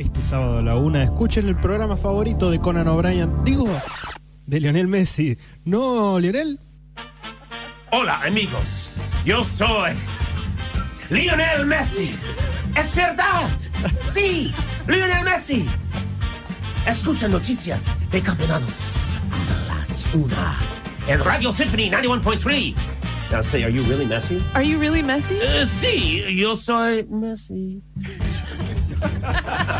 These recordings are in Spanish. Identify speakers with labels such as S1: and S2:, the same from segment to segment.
S1: Este sábado a la una, escuchen el programa favorito de Conan O'Brien. Digo, de Lionel Messi. ¿No, Lionel?
S2: Hola, amigos. Yo soy Lionel Messi. Es verdad. Sí, Lionel Messi. Escucha noticias de campeonatos a las una. En Radio Symphony 91.3. Now say, are you really Messi?
S3: Are you really Messi?
S2: Eh, sí, yo soy Messi.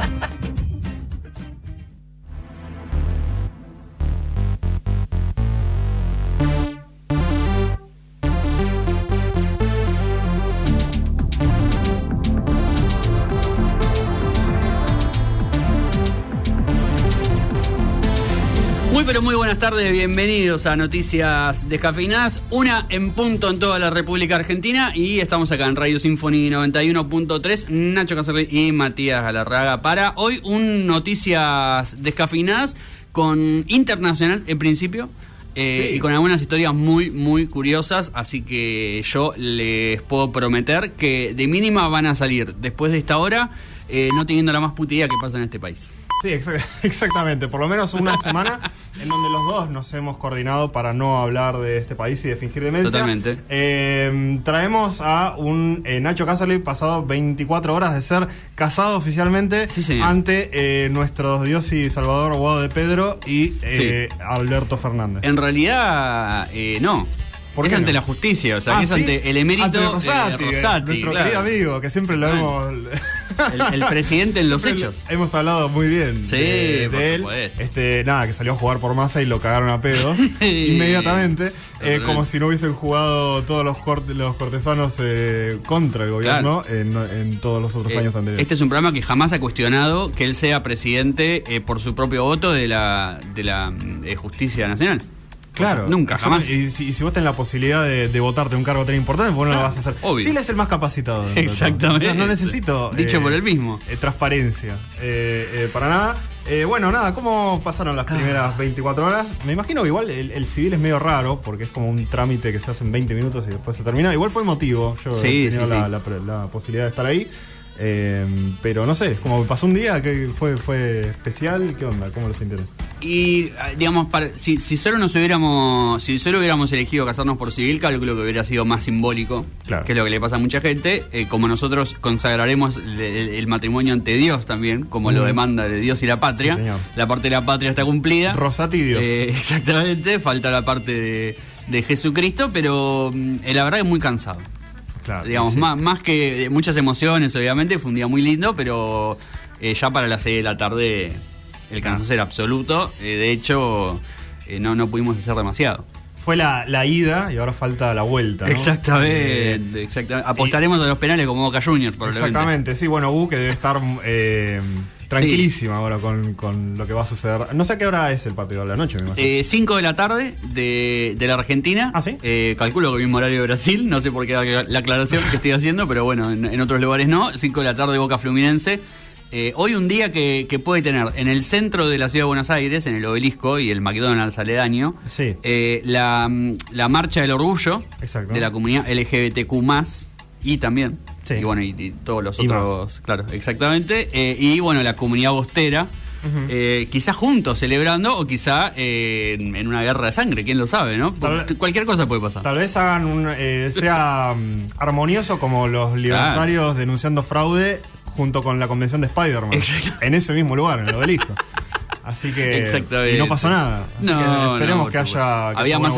S4: tardes, bienvenidos a Noticias Descafeinadas, una en punto en toda la República Argentina y estamos acá en Radio Symphony 91.3, Nacho Cacerre y Matías Galarraga para hoy un Noticias Descafeinadas con internacional en principio eh, y con algunas historias muy muy curiosas, así que yo les puedo prometer que de mínima van a salir después de esta hora eh, no teniendo la más puta idea que pasa en este país.
S1: Sí, exa- exactamente. Por lo menos una semana en donde los dos nos hemos coordinado para no hablar de este país y de fingir demencia.
S4: Totalmente.
S1: Eh, traemos a un eh, Nacho Casserly pasado 24 horas de ser casado oficialmente
S4: Sí,
S1: ante eh, nuestros Dios y Salvador Guado de Pedro y eh, Alberto Fernández.
S4: En realidad, no.
S1: ¿Por
S4: es ante
S1: no?
S4: la justicia, o sea,
S1: Ah,
S4: es
S1: ¿sí?
S4: ante el emérito
S1: Ante Rosati,
S4: eh, Rosati,
S1: nuestro
S4: claro.
S1: querido amigo, que siempre lo hemos...
S4: El, el presidente en los
S1: Siempre
S4: hechos.
S1: Hemos hablado muy bien
S4: Sí,
S1: de, él. Este, nada, que salió a jugar por masa y lo cagaron a pedos inmediatamente. eh, como si no hubiesen jugado todos los, corte- los cortesanos eh, contra el gobierno en, en todos los otros
S4: Eh,
S1: años anteriores.
S4: este es un programa que jamás ha cuestionado que él sea presidente eh, por su propio voto de la, de la mm, eh, justicia nacional.
S1: Claro.
S4: Nunca, jamás.
S1: Y si, y si vos tenés la posibilidad de, de votarte un cargo tan importante, ¿por qué no lo vas a hacer?
S4: obvio.
S1: Sí, él es el más capacitado.
S4: Exactamente.
S1: O sea, no necesito.
S4: Dicho por él mismo.
S1: eh, transparencia. Eh, eh, para nada. Eh, bueno, nada, ¿cómo pasaron
S4: Ah.
S1: las primeras 24 horas? Me imagino que igual el, el civil es medio raro, porque es como un trámite que se hace en 20 minutos y después se termina. Igual fue emotivo. Yo
S4: Sí,
S1: he tenido
S4: sí,
S1: la,
S4: sí.
S1: la- la posibilidad de estar ahí. Eh, pero no sé, como pasó un día que fue, fue especial. ¿Qué onda? ¿Cómo lo sintieron?
S4: Y, ah, digamos, para- si, si solo nos hubiéramos, si solo hubiéramos elegido casarnos por civil, calculo que hubiera sido más simbólico,
S1: Claro.
S4: que es lo que le pasa a mucha gente. Eh, como nosotros consagraremos el, el- el matrimonio ante Dios también, como lo
S1: Mm.
S4: demanda de Dios y la patria,
S1: Sí,
S4: la parte de la patria está cumplida.
S1: Rosati y Dios.
S4: Eh, exactamente, falta la parte de, de Jesucristo, pero mm, eh, la verdad es muy cansado.
S1: Claro.
S4: Digamos,
S1: sí.
S4: más, más que eh, muchas emociones, obviamente, fue un día muy lindo, pero eh, ya para las 6 de la tarde el cansancio era absoluto. Eh, de hecho, eh, no, no pudimos hacer demasiado.
S1: Fue la, la ida y ahora falta la vuelta. ¿no?
S4: Exactamente, exactamente. Apostaremos a los penales como Boca Juniors, probablemente.
S1: Exactamente, sí, bueno, U que debe estar eh, tranquilísima ahora con, con lo que va a suceder. No sé a qué hora es el partido de la noche, me imagino.
S4: 5 de la tarde de, de la Argentina.
S1: ¿Ah, sí?
S4: Eh, calculo que el mismo horario de Brasil. No sé por qué la, la aclaración que estoy haciendo, pero bueno, en, en otros lugares no. 5 de la tarde Boca Fluminense. Eh, hoy un día que, que puede tener en el centro de la ciudad de Buenos Aires, en el obelisco y el McDonald's aledaño,
S1: Sí.
S4: eh, la, la marcha del orgullo
S1: Exacto.
S4: de la comunidad LGBTQ y también.
S1: Sí.
S4: Y bueno, y, y todos los
S1: Y
S4: otros, claro, exactamente. Eh, y bueno, la comunidad bostera. Eh, quizá juntos celebrando o quizá eh, en, una guerra de sangre, quién lo sabe, ¿no?
S1: Tal
S4: cualquier cosa puede pasar.
S1: Tal vez hagan un. eh, sea mm, armonioso como los libertarios denunciando fraude junto con la convención de Spider-Man. En ese mismo lugar, en el obelisco. Así que.
S4: Exactamente.
S1: Y no pasó nada. Así que
S4: No,
S1: esperemos
S4: no, por
S1: que haya. que
S4: había más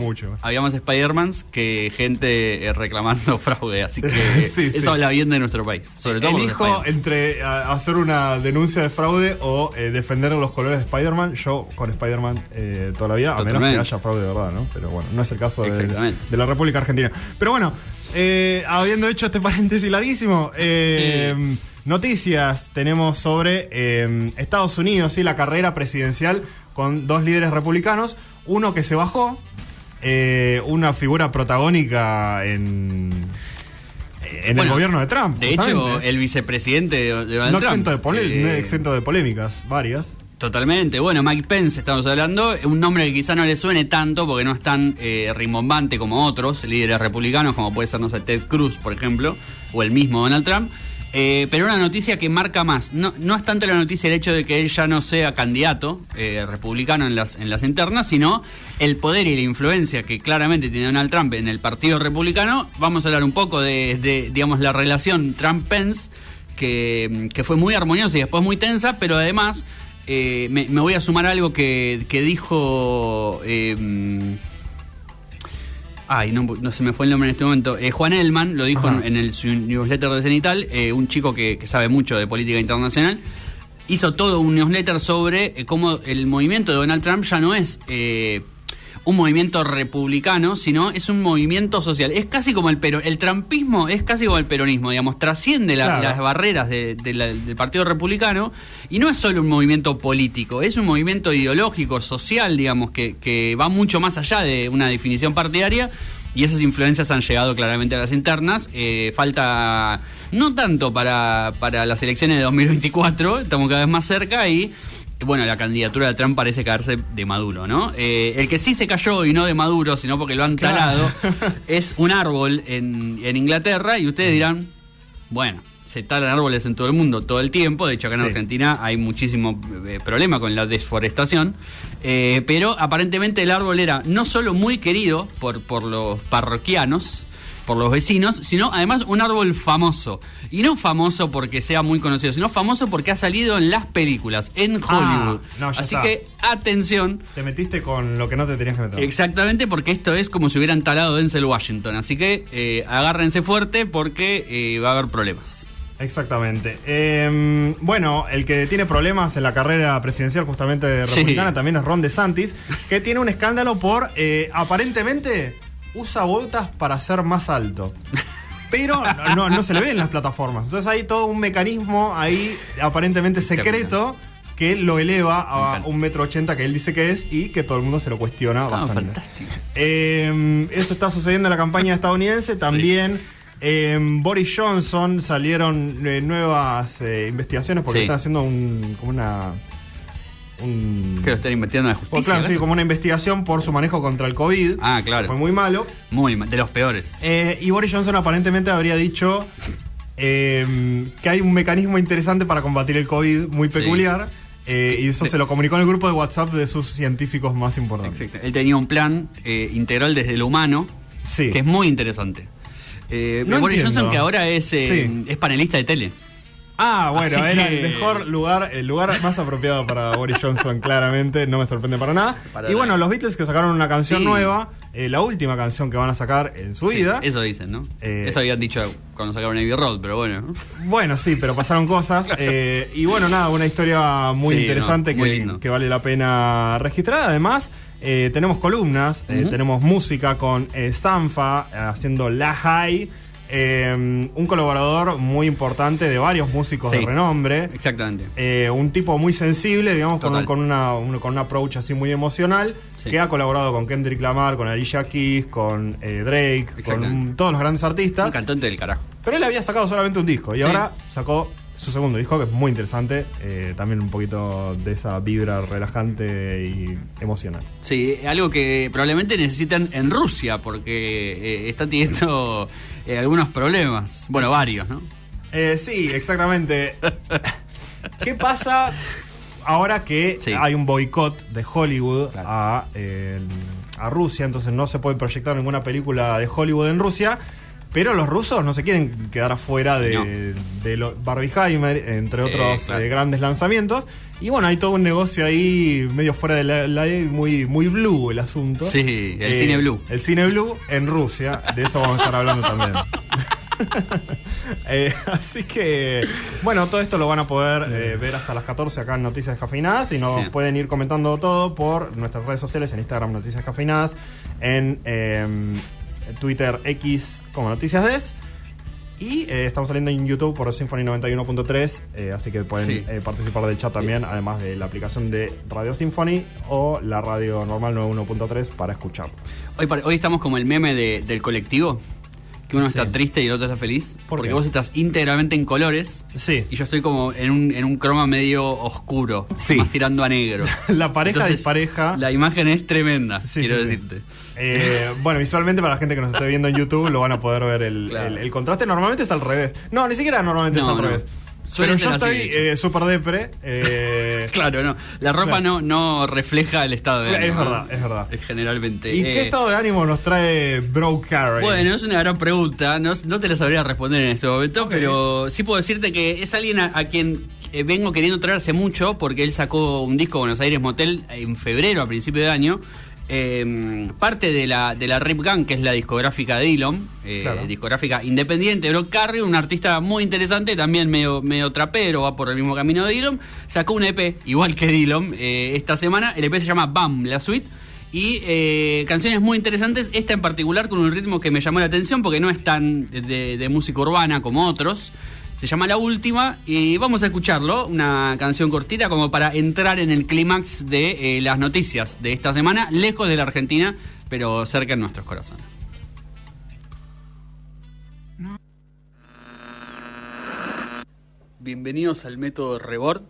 S1: mucho.
S4: Había más Spider-Mans que gente eh, reclamando fraude. Así que
S1: Sí,
S4: eso
S1: sí.
S4: habla bien de nuestro país. Sobre todo
S1: Elijo entre a- hacer una denuncia de fraude o eh, defender los colores de Spider-Man. Yo con Spider-Man eh, toda la vida, a menos que haya fraude de verdad, ¿no? Pero bueno, no es el caso de, la República Argentina. Pero bueno, eh, habiendo hecho este paréntesis larguísimo, eh,
S4: Eh.
S1: Noticias tenemos sobre eh, Estados Unidos y la carrera presidencial con dos líderes republicanos. Uno que se bajó, eh, una figura protagónica en, en el gobierno de Trump.
S4: De hecho, el vicepresidente de Donald
S1: no
S4: Trump.
S1: exento, de
S4: eh,
S1: no exento de polémicas, varias.
S4: Totalmente. Bueno, Mike Pence estamos hablando, un nombre que quizá no le suene tanto porque no es tan eh, rimbombante como otros líderes republicanos, como puede ser, no sé, Ted Cruz, por ejemplo, o el mismo Donald Trump. Eh, pero una noticia que marca más. No, no es tanto la noticia el hecho de que él ya no sea candidato eh, republicano en las, en las internas, sino el poder y la influencia que claramente tiene Donald Trump en el Partido Republicano. Vamos a hablar un poco de, digamos, la relación Trump-Pence, que, que fue muy armoniosa y después muy tensa, pero además eh, me, voy a sumar algo que, que dijo... Ay, no, no se me fue el nombre en este momento. Eh, Juan Elman lo dijo en, en el su newsletter de Cenital, eh, un chico que, que sabe mucho de política internacional. Hizo todo un newsletter sobre eh, cómo el movimiento de Donald Trump ya no es eh, un movimiento republicano, sino es un movimiento social. Es casi como el pero el trumpismo es casi como el peronismo, digamos, trasciende la-
S1: Claro.
S4: las barreras de- de la- del Partido Republicano y no es solo un movimiento político, es un movimiento ideológico, social, digamos, que, que va mucho más allá de una definición partidaria y esas influencias han llegado claramente a las internas. Eh, falta no tanto para, para las elecciones de 2024, estamos cada vez más cerca y bueno, la candidatura de Trump parece caerse de Maduro, ¿no? Eh, el que sí se cayó y no de Maduro, sino porque lo han
S1: Claro.
S4: talado, es un árbol en, en Inglaterra y ustedes dirán, bueno, se talan árboles en todo el mundo todo el tiempo, de hecho acá en
S1: Sí.
S4: Argentina hay muchísimo eh, problema con la desforestación, eh, pero aparentemente el árbol era no solo muy querido por, por los parroquianos, por los vecinos, sino además un árbol famoso. Y no famoso porque sea muy conocido, sino famoso porque ha salido en las películas, en
S1: Ah,
S4: Hollywood.
S1: no,
S4: Así
S1: está.
S4: que atención,
S1: Te metiste con lo que no te tenías que meter.
S4: Exactamente, porque esto es como si hubieran talado Denzel Washington. Así que eh, agárrense fuerte porque eh, va a haber problemas.
S1: Exactamente. Eh, bueno, el que tiene problemas en la carrera presidencial justamente
S4: Sí.
S1: republicana también es Ron DeSantis, que tiene un escándalo por, eh, aparentemente, usa botas para ser más alto. Pero no, no se le ve en las plataformas. Entonces hay todo un mecanismo ahí aparentemente secreto que lo eleva a un metro ochenta que él dice que es y que todo el mundo se lo cuestiona
S4: Ah,
S1: bastante.
S4: fantástico.
S1: Eh, eso está sucediendo en la campaña estadounidense. También eh, Boris Johnson salieron eh, nuevas investigaciones porque
S4: Sí.
S1: están haciendo un, una. Un,
S4: Que lo están investigando en la
S1: Pues
S4: justicia.
S1: claro, sí, como una investigación por su manejo contra el COVID.
S4: Ah, claro.
S1: Fue muy malo.
S4: Muy mal, de los peores.
S1: Eh, y Boris Johnson aparentemente habría dicho eh, que hay un mecanismo interesante para combatir el COVID muy
S4: Sí.
S1: peculiar. eh, y eso se lo comunicó en el grupo de WhatsApp de sus científicos más importantes.
S4: Exacto. Él tenía un plan eh, integral desde lo humano
S1: Sí.
S4: que es muy interesante. Eh,
S1: No
S4: Boris. Johnson, que ahora es,
S1: Sí.
S4: es panelista de tele.
S1: Ah, bueno,
S4: Así
S1: era
S4: que-
S1: el mejor lugar, el lugar más apropiado para Boris Johnson, claramente, no me sorprende para nada.
S4: Para
S1: y bueno, los Beatles que sacaron una canción
S4: Sí.
S1: nueva, eh, la última canción que van a sacar en su
S4: Sí,
S1: vida.
S4: eso dicen, ¿no?
S1: Eh,
S4: eso habían dicho cuando sacaron Abbey Road, pero bueno. ¿no?
S1: Bueno, sí, pero pasaron cosas. eh, y bueno, nada, una historia muy
S4: Sí,
S1: interesante
S4: no, muy
S1: que, vale la pena registrar. Además, eh, tenemos columnas, tenemos música con Sanfa haciendo La High. Eh, un colaborador muy importante de varios músicos
S4: Sí.
S1: de renombre.
S4: Exactamente.
S1: Eh, un tipo muy sensible, digamos, con una, un, con un approach así muy emocional,
S4: Sí.
S1: que ha colaborado con Kendrick Lamar, con Alicia Keys, con eh, Drake, con un- todos los grandes artistas.
S4: Un cantante del carajo.
S1: Pero él había sacado solamente un disco y
S4: Sí.
S1: ahora sacó su segundo disco, que es muy interesante, eh, también un poquito de esa vibra relajante y emocional.
S4: Sí, algo que probablemente necesitan en Rusia, porque eh, está teniendo eh, algunos problemas. Bueno, varios, ¿no?
S1: Eh, sí, exactamente. ¿Qué pasa ahora que
S4: Sí.
S1: hay un boicot de Hollywood
S4: Claro.
S1: a, eh, a Rusia? Entonces no se puede proyectar ninguna película de Hollywood en Rusia. Pero los rusos no se quieren quedar afuera de,
S4: No.
S1: de lo- Barbieheimer, entre otros
S4: claro.
S1: eh, grandes lanzamientos. Y bueno, hay todo un negocio ahí medio fuera de la ley, muy, muy blue el asunto. Eh,
S4: Sí, el cine blue.
S1: El cine blue en Rusia, de eso vamos a estar hablando también. Eh, así que, bueno, todo esto lo van a poder eh, ver hasta las 14 acá en Noticias Descafeinadas y nos
S4: Sí.
S1: pueden ir comentando todo por nuestras redes sociales, en Instagram Noticias Descafeinadas, en eh, Twitter X como Noticias Des. Y eh, estamos saliendo en YouTube por Symphony 91.3, eh, así que pueden
S4: Sí.
S1: eh, participar del chat también, además de la aplicación de Radio Symphony o la radio normal 91.3 para escuchar.
S4: Hoy, hoy estamos como el meme de- del colectivo, que uno
S1: Sí.
S4: está triste y el otro está feliz.
S1: ¿Por
S4: porque
S1: qué?
S4: vos estás íntegramente en colores
S1: Sí.
S4: y yo estoy como en un, en un croma medio oscuro,
S1: Sí.
S4: más tirando a negro.
S1: La pareja
S4: Entonces,
S1: dispareja.
S4: La imagen es tremenda, quiero decirte.
S1: Eh, bueno, visualmente para la gente que nos esté viendo en YouTube lo van a poder ver el,
S4: Claro.
S1: el- el contraste. Normalmente es al revés. No, ni siquiera normalmente
S4: No,
S1: es al
S4: no.
S1: revés. Pero yo estoy eh, súper depre. eh,
S4: Claro, no. La ropa
S1: Claro.
S4: no, no refleja el estado de
S1: Es
S4: ánimo.
S1: verdad,
S4: ¿no?
S1: es verdad.
S4: Generalmente.
S1: ¿Y
S4: Eh,
S1: qué estado de ánimo nos trae Bro Carey?
S4: Bueno, es una gran pregunta. No, no te la sabría responder en este momento, pero sí puedo decirte que es alguien a, a quien eh, vengo queriendo traer hace mucho porque él sacó un disco Buenos Aires Motel en febrero, a principio de año. Eh, parte de la, de la Rip Gang, que es la discográfica de Dillon, eh,
S1: Claro.
S4: discográfica independiente. Brock Carey, un artista muy interesante, también medio, medio trapero, va por el mismo camino de Dillon. Sacó un EP, igual que Dillon, eh, esta semana. El EP se llama Bam, la suite. Y eh, canciones muy interesantes, esta en particular con un ritmo que me llamó la atención porque no es tan de, de música urbana como otros. Se llama La Última y vamos a escucharlo, una canción cortita como para entrar en el clímax de eh, las noticias de esta semana, lejos de la Argentina, pero cerca en nuestros corazones. Bienvenidos al método Rebord.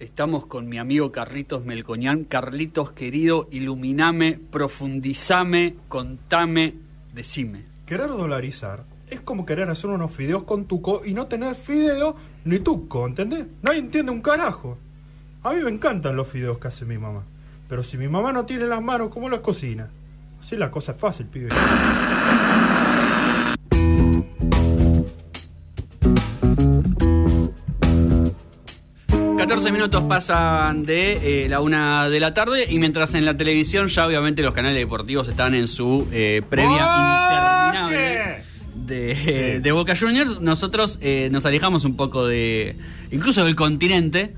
S4: Estamos con mi amigo Carlitos Melcoñán. Carlitos querido, iluminame, profundizame, contame, decime.
S1: Querer dolarizar es como querer hacer unos fideos con tuco y no tener fideo ni tuco, ¿entendés? Nadie entiende un carajo. A mí me encantan los fideos que hace mi mamá. Pero si mi mamá no tiene las manos, ¿cómo los cocina? Así la cosa es fácil, pibe.
S4: 14 minutos pasan de eh, la una de la tarde y mientras en la televisión ya obviamente los canales deportivos están en su eh, previa interminable de, de Boca Juniors, nosotros eh, nos alejamos un poco de incluso del continente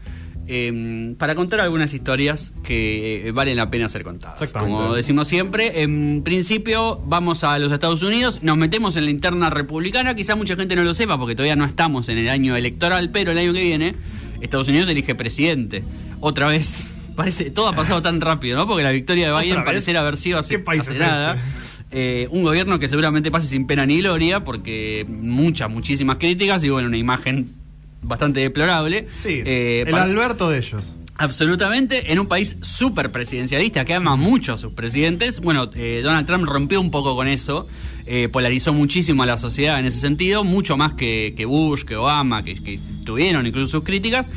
S4: eh, para contar algunas historias que eh, valen la pena ser contadas. Como decimos siempre, en principio vamos a los Estados Unidos, nos metemos en la interna republicana, quizá mucha gente no lo sepa porque todavía no estamos en el año electoral, pero el año que viene Estados Unidos elige presidente. Otra vez. Parece, todo ha pasado tan rápido, ¿no? Porque la victoria de
S1: ¿Otra
S4: Biden pareciera haber sido hace,
S1: ¿Qué país
S4: hace
S1: es
S4: nada.
S1: este?
S4: Eh, un gobierno que seguramente pase sin pena ni gloria, porque muchas, muchísimas críticas y bueno, una imagen bastante deplorable.
S1: Sí,
S4: Eh,
S1: el Alberto de ellos.
S4: Absolutamente, en un país súper presidencialista que ama mucho a sus presidentes. Bueno, eh, Donald Trump rompió un poco con eso, eh, polarizó muchísimo a la sociedad en ese sentido, mucho más que, que Bush, que Obama, que, que tuvieron incluso sus críticas.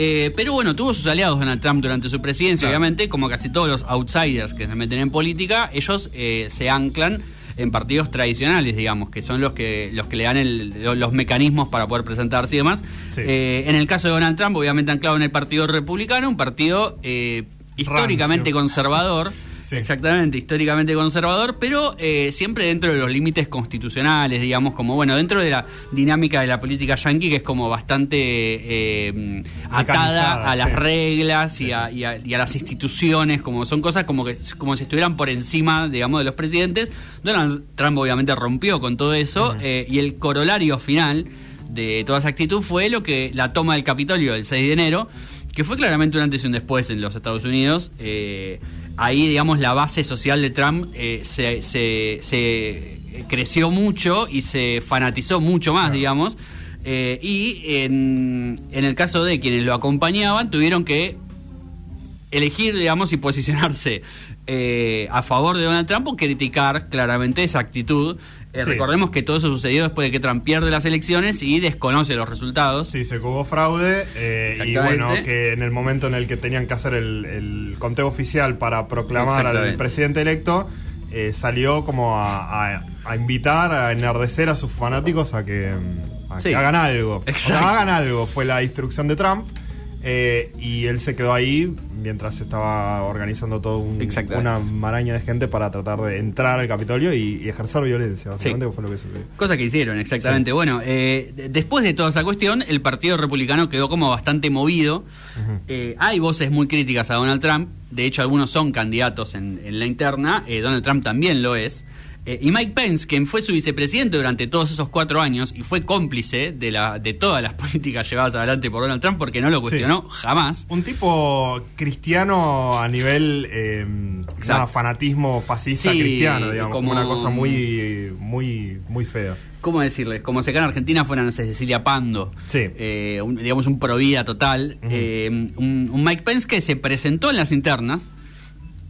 S4: Eh, pero bueno, tuvo sus aliados Donald Trump durante su presidencia,
S1: Claro.
S4: obviamente, como casi todos los outsiders que se meten en política, ellos eh, se anclan en partidos tradicionales, digamos, que son los que los que le dan el- los mecanismos para poder presentarse y demás.
S1: Sí.
S4: Eh, en el caso de Donald Trump, obviamente anclado en el Partido Republicano, un partido eh, históricamente
S1: Rancio.
S4: conservador.
S1: Sí.
S4: Exactamente, históricamente conservador, pero eh, siempre dentro de los límites constitucionales, digamos, como bueno, dentro de la dinámica de la política yanqui, que es como bastante eh, atada
S1: Mecanizada,
S4: a las
S1: sí.
S4: reglas y a, y a- y a las instituciones, como son cosas como que como si estuvieran por encima, digamos, de los presidentes. Donald Trump obviamente rompió con todo eso eh, y el corolario final de toda esa actitud fue lo que la toma del Capitolio el 6 de enero, que fue claramente un antes y un después en los Estados Unidos. Eh, ahí, digamos, la base social de Trump eh, se, se- se creció mucho y se fanatizó mucho más, digamos. Eh, y en, en el caso de quienes lo acompañaban, tuvieron que elegir, digamos, y posicionarse eh, a favor de Donald Trump o criticar claramente esa actitud. Eh,
S1: Sí.
S4: Recordemos que todo eso sucedió después de que Trump pierde las elecciones y desconoce los resultados.
S1: Sí, se hubo fraude eh, y bueno, que en el momento en el que tenían que hacer el, el conteo oficial para proclamar al presidente electo, eh, salió como a, a- a invitar, a enardecer a sus fanáticos a que, mm, a
S4: Sí.
S1: que hagan algo. O sea, hagan algo, fue la instrucción de Trump. Eh, y él se quedó ahí mientras estaba organizando todo un- una maraña de gente para tratar de entrar al Capitolio y, y ejercer violencia. Básicamente
S4: Sí.
S1: fue lo que sucedió.
S4: Cosa que hicieron, exactamente. Bueno, eh, de- después de toda esa cuestión, el Partido Republicano quedó como bastante movido. Eh, hay voces muy críticas a Donald Trump. De hecho, algunos son candidatos en, en la interna. Eh, Donald Trump también lo es. Eh, y Mike Pence, quien fue su vicepresidente durante todos esos cuatro años y fue cómplice de, la, de todas las políticas llevadas adelante por Donald Trump porque no lo cuestionó jamás.
S1: Un tipo cristiano a nivel eh, nada, fanatismo fascista
S4: Sí,
S1: cristiano, digamos,
S4: como-
S1: una cosa muy, muy, muy fea.
S4: ¿Cómo decirles? Como si acá en Argentina fuera, no sé, Cecilia Pando.
S1: Sí.
S4: Eh, un- digamos, un provida total. Eh, un, un Mike Pence que se presentó en las internas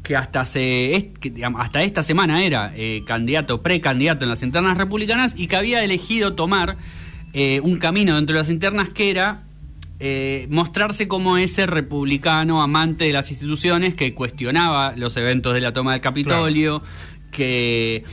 S4: que hasta se que, digamos, hasta esta semana era eh, candidato, precandidato en las internas republicanas y que había elegido tomar eh, un camino dentro de las internas que era eh, mostrarse como ese republicano amante de las instituciones que cuestionaba los eventos de la toma del Capitolio, que,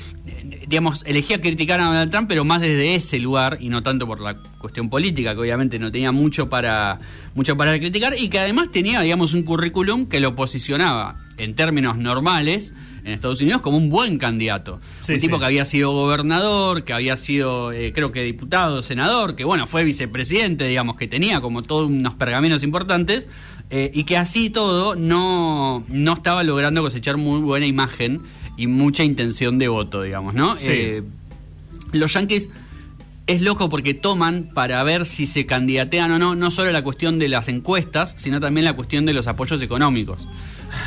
S4: digamos, elegía criticar a Donald Trump, pero más desde ese lugar y no tanto por la cuestión política, que obviamente no tenía mucho para, mucho para criticar, y que además tenía, digamos, un currículum que lo posicionaba en términos normales en Estados Unidos como un buen candidato.
S1: Sí,
S4: un tipo
S1: sí.
S4: que había sido gobernador, que había sido, eh, creo que diputado, senador, que bueno, fue vicepresidente, digamos, que tenía como todos unos pergaminos importantes, eh, y que así todo no, no estaba logrando cosechar muy buena imagen y mucha intención de voto, digamos, ¿no?
S1: Sí.
S4: Eh, los yankees es loco porque toman para ver si se candidatean o no, no solo la cuestión de las encuestas, sino también la cuestión de los apoyos económicos.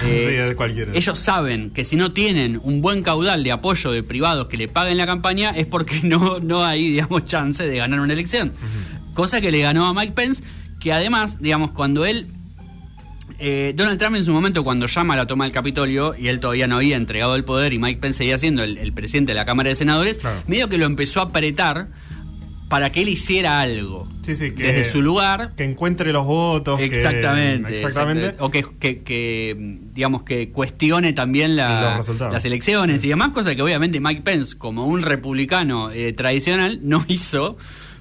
S4: Eh,
S1: Sí, de cualquiera.
S4: ellos saben que si no tienen un buen caudal de apoyo de privados que le paguen la campaña es porque no, no hay, digamos, chance de ganar una elección. Cosa que le ganó a Mike Pence, que además, digamos, cuando él eh, Donald Trump en su momento cuando llama a la toma del Capitolio y él todavía no había entregado el poder y Mike Pence seguía siendo el, el presidente de la Cámara de Senadores,
S1: Claro.
S4: medio que lo empezó a apretar para que él hiciera algo
S1: Sí, sí, que-
S4: desde su lugar.
S1: Que encuentre los votos. que-
S4: Exactamente,
S1: exactamente.
S4: O que, que- que, digamos que cuestione también la- las elecciones y demás, cosa que obviamente Mike Pence, como un republicano eh, tradicional, no hizo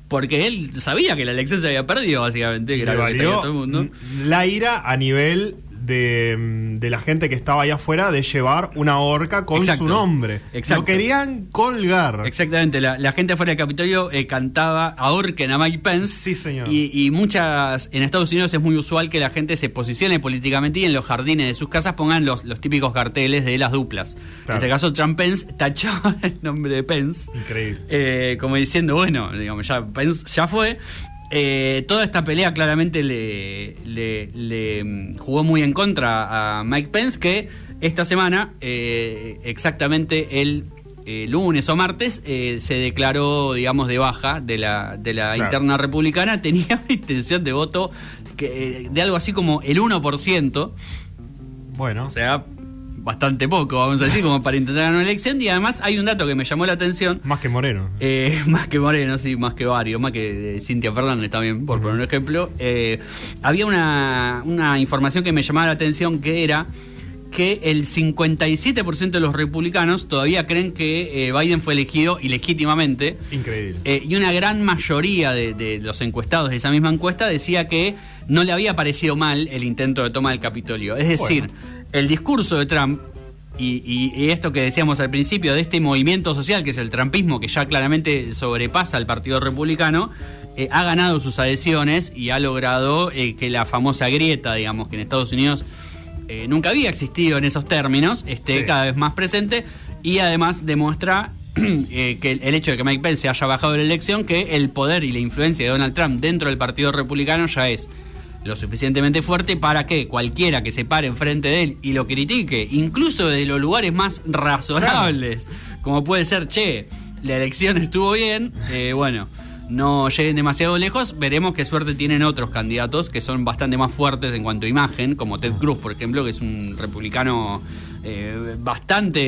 S4: porque él sabía que la elección se había perdido, básicamente, que era lo que sabía todo el mundo.
S1: la ira a nivel de, mm, de la gente que estaba allá afuera de llevar una horca con
S4: Exacto.
S1: su nombre.
S4: Exacto.
S1: Lo querían colgar.
S4: Exactamente, la, la gente afuera del Capitolio eh, cantaba ahorquen a Mike Pence.
S1: Sí, señor.
S4: Y, y muchas, en Estados Unidos es muy usual que la gente se posicione políticamente y en los jardines de sus casas pongan los, los típicos carteles de las duplas. En este caso, Trump Pence tachaba el nombre de Pence.
S1: Increíble.
S4: Eh, como diciendo, bueno, digamos, ya Pence ya fue. Eh, toda esta pelea claramente le, le- le, mm, jugó muy en contra a Mike Pence, que esta semana, eh, exactamente el eh, lunes o martes, eh, se declaró, digamos, de baja de la, de la
S1: Claro.
S4: interna republicana. Tenía una intención de voto que, de algo así como el 1%.
S1: Bueno,
S4: O sea, bastante poco, vamos a decir, como para intentar ganar una elección. Y además hay un dato que me llamó la atención.
S1: más que Moreno.
S4: Eh, más que Moreno, sí, más que varios, más que eh, Cintia Fernández también, por poner un ejemplo. Eh, había una, una información que me llamaba la atención que era que el 57% de los republicanos todavía creen que eh, Biden fue elegido ilegítimamente.
S1: Increíble.
S4: Eh, y una gran mayoría de, de los encuestados de esa misma encuesta decía que no le había parecido mal el intento de toma del Capitolio. Es decir,
S1: Bueno.
S4: El discurso de Trump y, y- y esto que decíamos al principio de este movimiento social que es el trumpismo que ya claramente sobrepasa al Partido Republicano, eh, ha ganado sus adhesiones y ha logrado eh, que la famosa grieta, digamos, que en Estados Unidos eh, nunca había existido en esos términos, esté
S1: Sí.
S4: cada vez más presente y además demuestra que el, el hecho de que Mike Pence haya bajado de la elección, que el poder y la influencia de Donald Trump dentro del Partido Republicano ya es lo suficientemente fuerte para que cualquiera que se pare enfrente de él y lo critique, incluso de los lugares más razonables, como puede ser, che, la elección estuvo bien, eh, bueno, no lleguen demasiado lejos, veremos qué suerte tienen otros candidatos que son bastante más fuertes en cuanto a imagen, como Ted Cruz, por ejemplo, que es un republicano eh, bastante...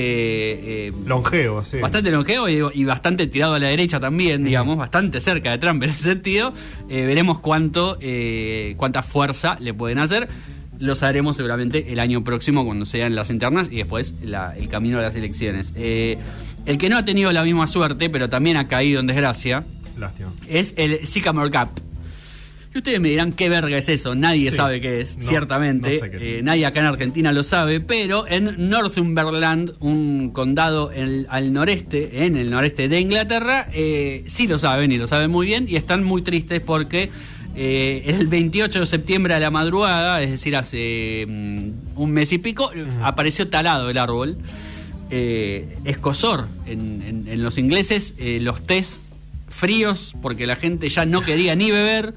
S4: eh,
S1: Longevo, sí.
S4: Bastante longevo y, y bastante tirado a la derecha también, digamos, bastante cerca de Trump en ese sentido. Eh, veremos cuánto, eh, cuánta fuerza le pueden hacer. Lo sabremos seguramente el año próximo cuando sean las internas y después la- el camino a las elecciones. Eh, el que no ha tenido la misma suerte, pero también ha caído en desgracia,
S1: Lástima.
S4: es el Sycamore Gap. Y ustedes me dirán qué verga es eso, nadie
S1: Sí.
S4: sabe qué es,
S1: No,
S4: ciertamente,
S1: no sé qué es.
S4: Eh, nadie acá en Argentina lo sabe, pero en Northumberland, un condado en- al noreste, en el noreste de Inglaterra, eh, sí lo saben y lo saben muy bien y están muy tristes porque eh, el 28 de septiembre a la madrugada, es decir, hace mm, un mes y pico, apareció talado el árbol. Escosor en, en- en los ingleses, los tés fríos porque la gente ya no quería ni beber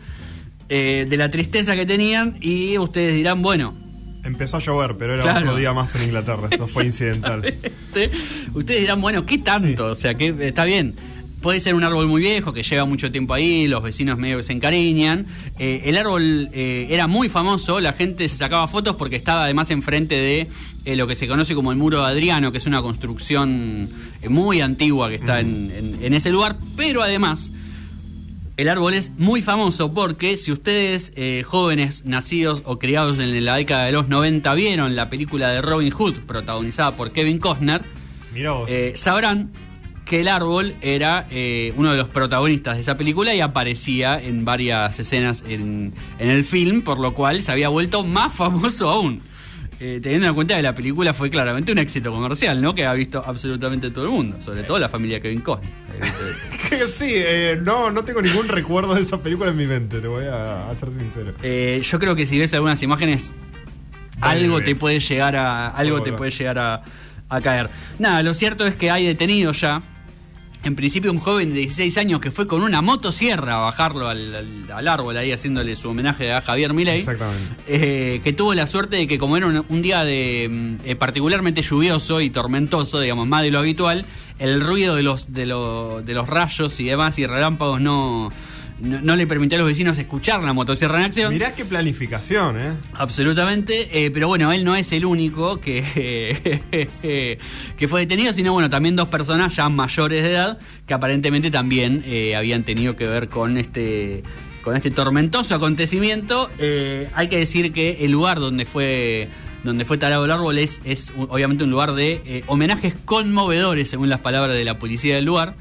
S4: eh, de la tristeza que tenían y ustedes dirán, bueno,
S1: Empezó a llover, pero era
S4: Claro.
S1: otro día más en Inglaterra. Eso fue incidental.
S4: ustedes dirán, bueno, ¿qué tanto? O sea, que está bien. Puede ser un árbol muy viejo que lleva mucho tiempo ahí, los vecinos medio que se encariñan. Eh, el árbol eh, era muy famoso, la gente se sacaba fotos porque estaba además enfrente de eh, lo que se conoce como el Muro de Adriano, que es una construcción muy antigua que está en, en- en ese lugar, pero además el árbol es muy famoso porque si ustedes, eh, jóvenes nacidos o criados en la década de los 90, vieron la película de Robin Hood, protagonizada por Kevin Costner, eh, sabrán que el árbol era eh, uno de los protagonistas de esa película y aparecía en varias escenas en, en el film, por lo cual se había vuelto más famoso aún. Eh, teniendo en cuenta que la película fue claramente un éxito comercial, ¿no? Que ha visto absolutamente todo el mundo, sobre todo la familia Kevin Costner.
S1: sí, eh, no, no tengo ningún recuerdo de esa película en mi mente, te voy a, a ser sincero.
S4: Eh, yo creo que si ves algunas imágenes, algo te puede llegar a. Algo te puede llegar a, a caer. Nada, lo cierto es que hay detenidos ya. En principio un joven de 16 años que fue con una motosierra a bajarlo al, al- al árbol ahí haciéndole su homenaje a Javier Milei.
S1: Exactamente.
S4: Eh, que tuvo la suerte de que como era un, un día de mm, eh, particularmente lluvioso y tormentoso, digamos, más de lo habitual, el ruido de los, de, lo- de los rayos y demás y relámpagos no, no, no le permitió a los vecinos escuchar la motosierra en acción.
S1: Mirá qué planificación, ¿eh?
S4: Absolutamente, eh, pero bueno, él no es el único que, que fue detenido, sino bueno, también dos personas ya mayores de edad que aparentemente también eh, habían tenido que ver con este con este tormentoso acontecimiento. Eh, hay que decir que el lugar donde fue donde fue talado el árbol es, es obviamente un lugar de homenajes conmovedores, según las palabras de la policía del lugar.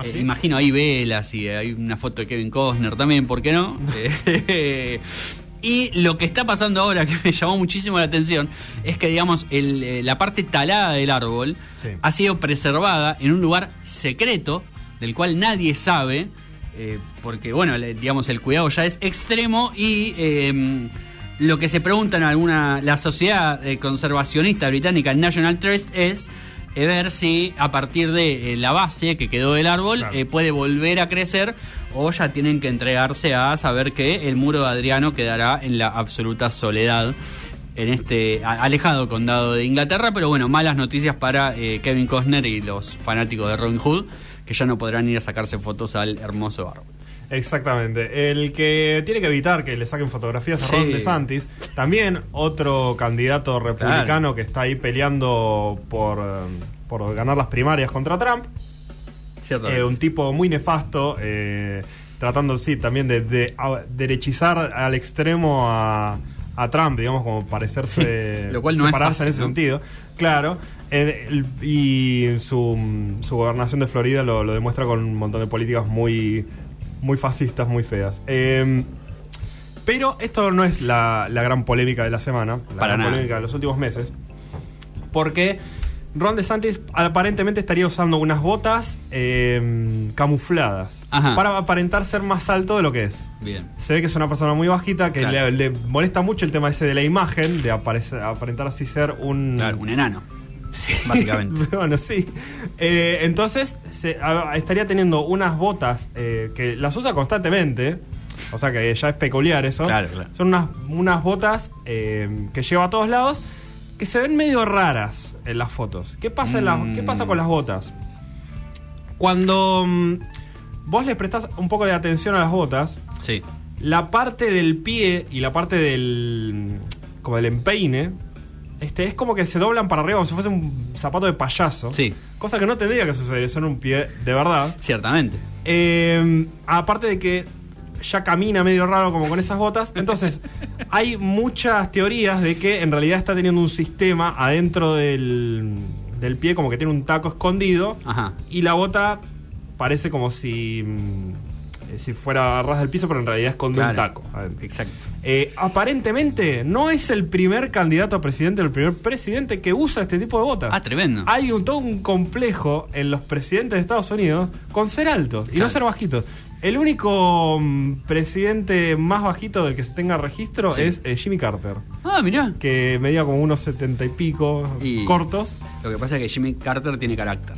S1: ¿Ah,
S4: Eh, imagino hay velas y hay una foto de Kevin Costner también, ¿por qué no? Eh, y lo que está pasando ahora, que me llamó muchísimo la atención, es que, digamos, el, eh, la parte talada del árbol
S1: Sí.
S4: ha sido preservada en un lugar secreto, del cual nadie sabe, eh, porque, bueno, le- digamos, el cuidado ya es extremo y... eh, lo que se pregunta en alguna la sociedad eh, conservacionista británica National Trust es eh, ver si a partir de eh, la base que quedó del árbol
S1: Claro.
S4: eh, puede volver a crecer o ya tienen que entregarse a saber que el muro de Adriano quedará en la absoluta soledad en este alejado condado de Inglaterra, pero bueno, malas noticias para eh, Kevin Costner y los fanáticos de Robin Hood que ya no podrán ir a sacarse fotos al hermoso árbol.
S1: Exactamente. El que tiene que evitar que le saquen fotografías a
S4: Sí.
S1: Ron DeSantis, también otro candidato republicano
S4: Claro.
S1: que está ahí peleando por, por ganar las primarias contra Trump. Eh, un tipo muy nefasto, eh, tratando, sí, también de, de a- derechizar al extremo a, a Trump, digamos, como parecerse,
S4: Sí, lo cual no es
S1: separarse
S4: fácil,
S1: en ese
S4: ¿no?
S1: sentido. Claro. Eh, el- y su, su gobernación de Florida lo, lo demuestra con un montón de políticas muy, muy fascistas, muy feas. Eh, pero esto no es la, la gran polémica de la semana, la
S4: Para
S1: gran
S4: nada.
S1: polémica de los últimos meses. Porque Ron DeSantis aparentemente estaría usando unas botas eh, camufladas
S4: Ajá.
S1: para aparentar ser más alto de lo que es.
S4: Bien.
S1: Se ve que es una persona muy bajita, que
S4: Claro.
S1: le, le molesta mucho el tema ese de la imagen, de aparecer, aparentar así ser un...
S4: Claro, un enano. Básicamente.
S1: bueno, sí. Eh, entonces, se- a- estaría teniendo unas botas eh, que las usa constantemente. O sea que ya es peculiar eso.
S4: Claro, claro.
S1: Son unas, unas botas eh, que lleva a todos lados que se ven medio raras en las fotos. ¿Qué pasa, en
S4: Mm.
S1: ¿qué pasa con las botas? Cuando mm, vos le prestás un poco de atención a las botas,
S4: Sí.
S1: la parte del pie y la parte del. como del empeine. Este, es como que se doblan para arriba como si fuese un zapato de payaso.
S4: Sí.
S1: Cosa que no tendría que suceder, son un pie de verdad.
S4: Ciertamente.
S1: Eh, aparte de que ya camina medio raro como con esas botas. Entonces, hay muchas teorías de que en realidad está teniendo un sistema adentro del, del pie, como que tiene un taco escondido.
S4: Ajá.
S1: Y la bota parece como si, eh, si fuera a ras del piso, pero en realidad esconde un
S4: Claro.
S1: taco. adentro.
S4: Exacto.
S1: Eh, aparentemente no es el primer candidato a presidente, el primer presidente que usa este tipo de botas.
S4: Ah, tremendo.
S1: Hay un, todo un complejo en los presidentes de Estados Unidos con ser altos y no
S4: Claro.
S1: ser bajitos. El único mm, presidente más bajito del que se tenga registro
S4: Sí.
S1: es eh, Jimmy Carter,
S4: Ah, mirá.
S1: que medía como unos setenta y pico,
S4: Y-
S1: cortos.
S4: Lo que pasa es que Jimmy Carter tiene carácter.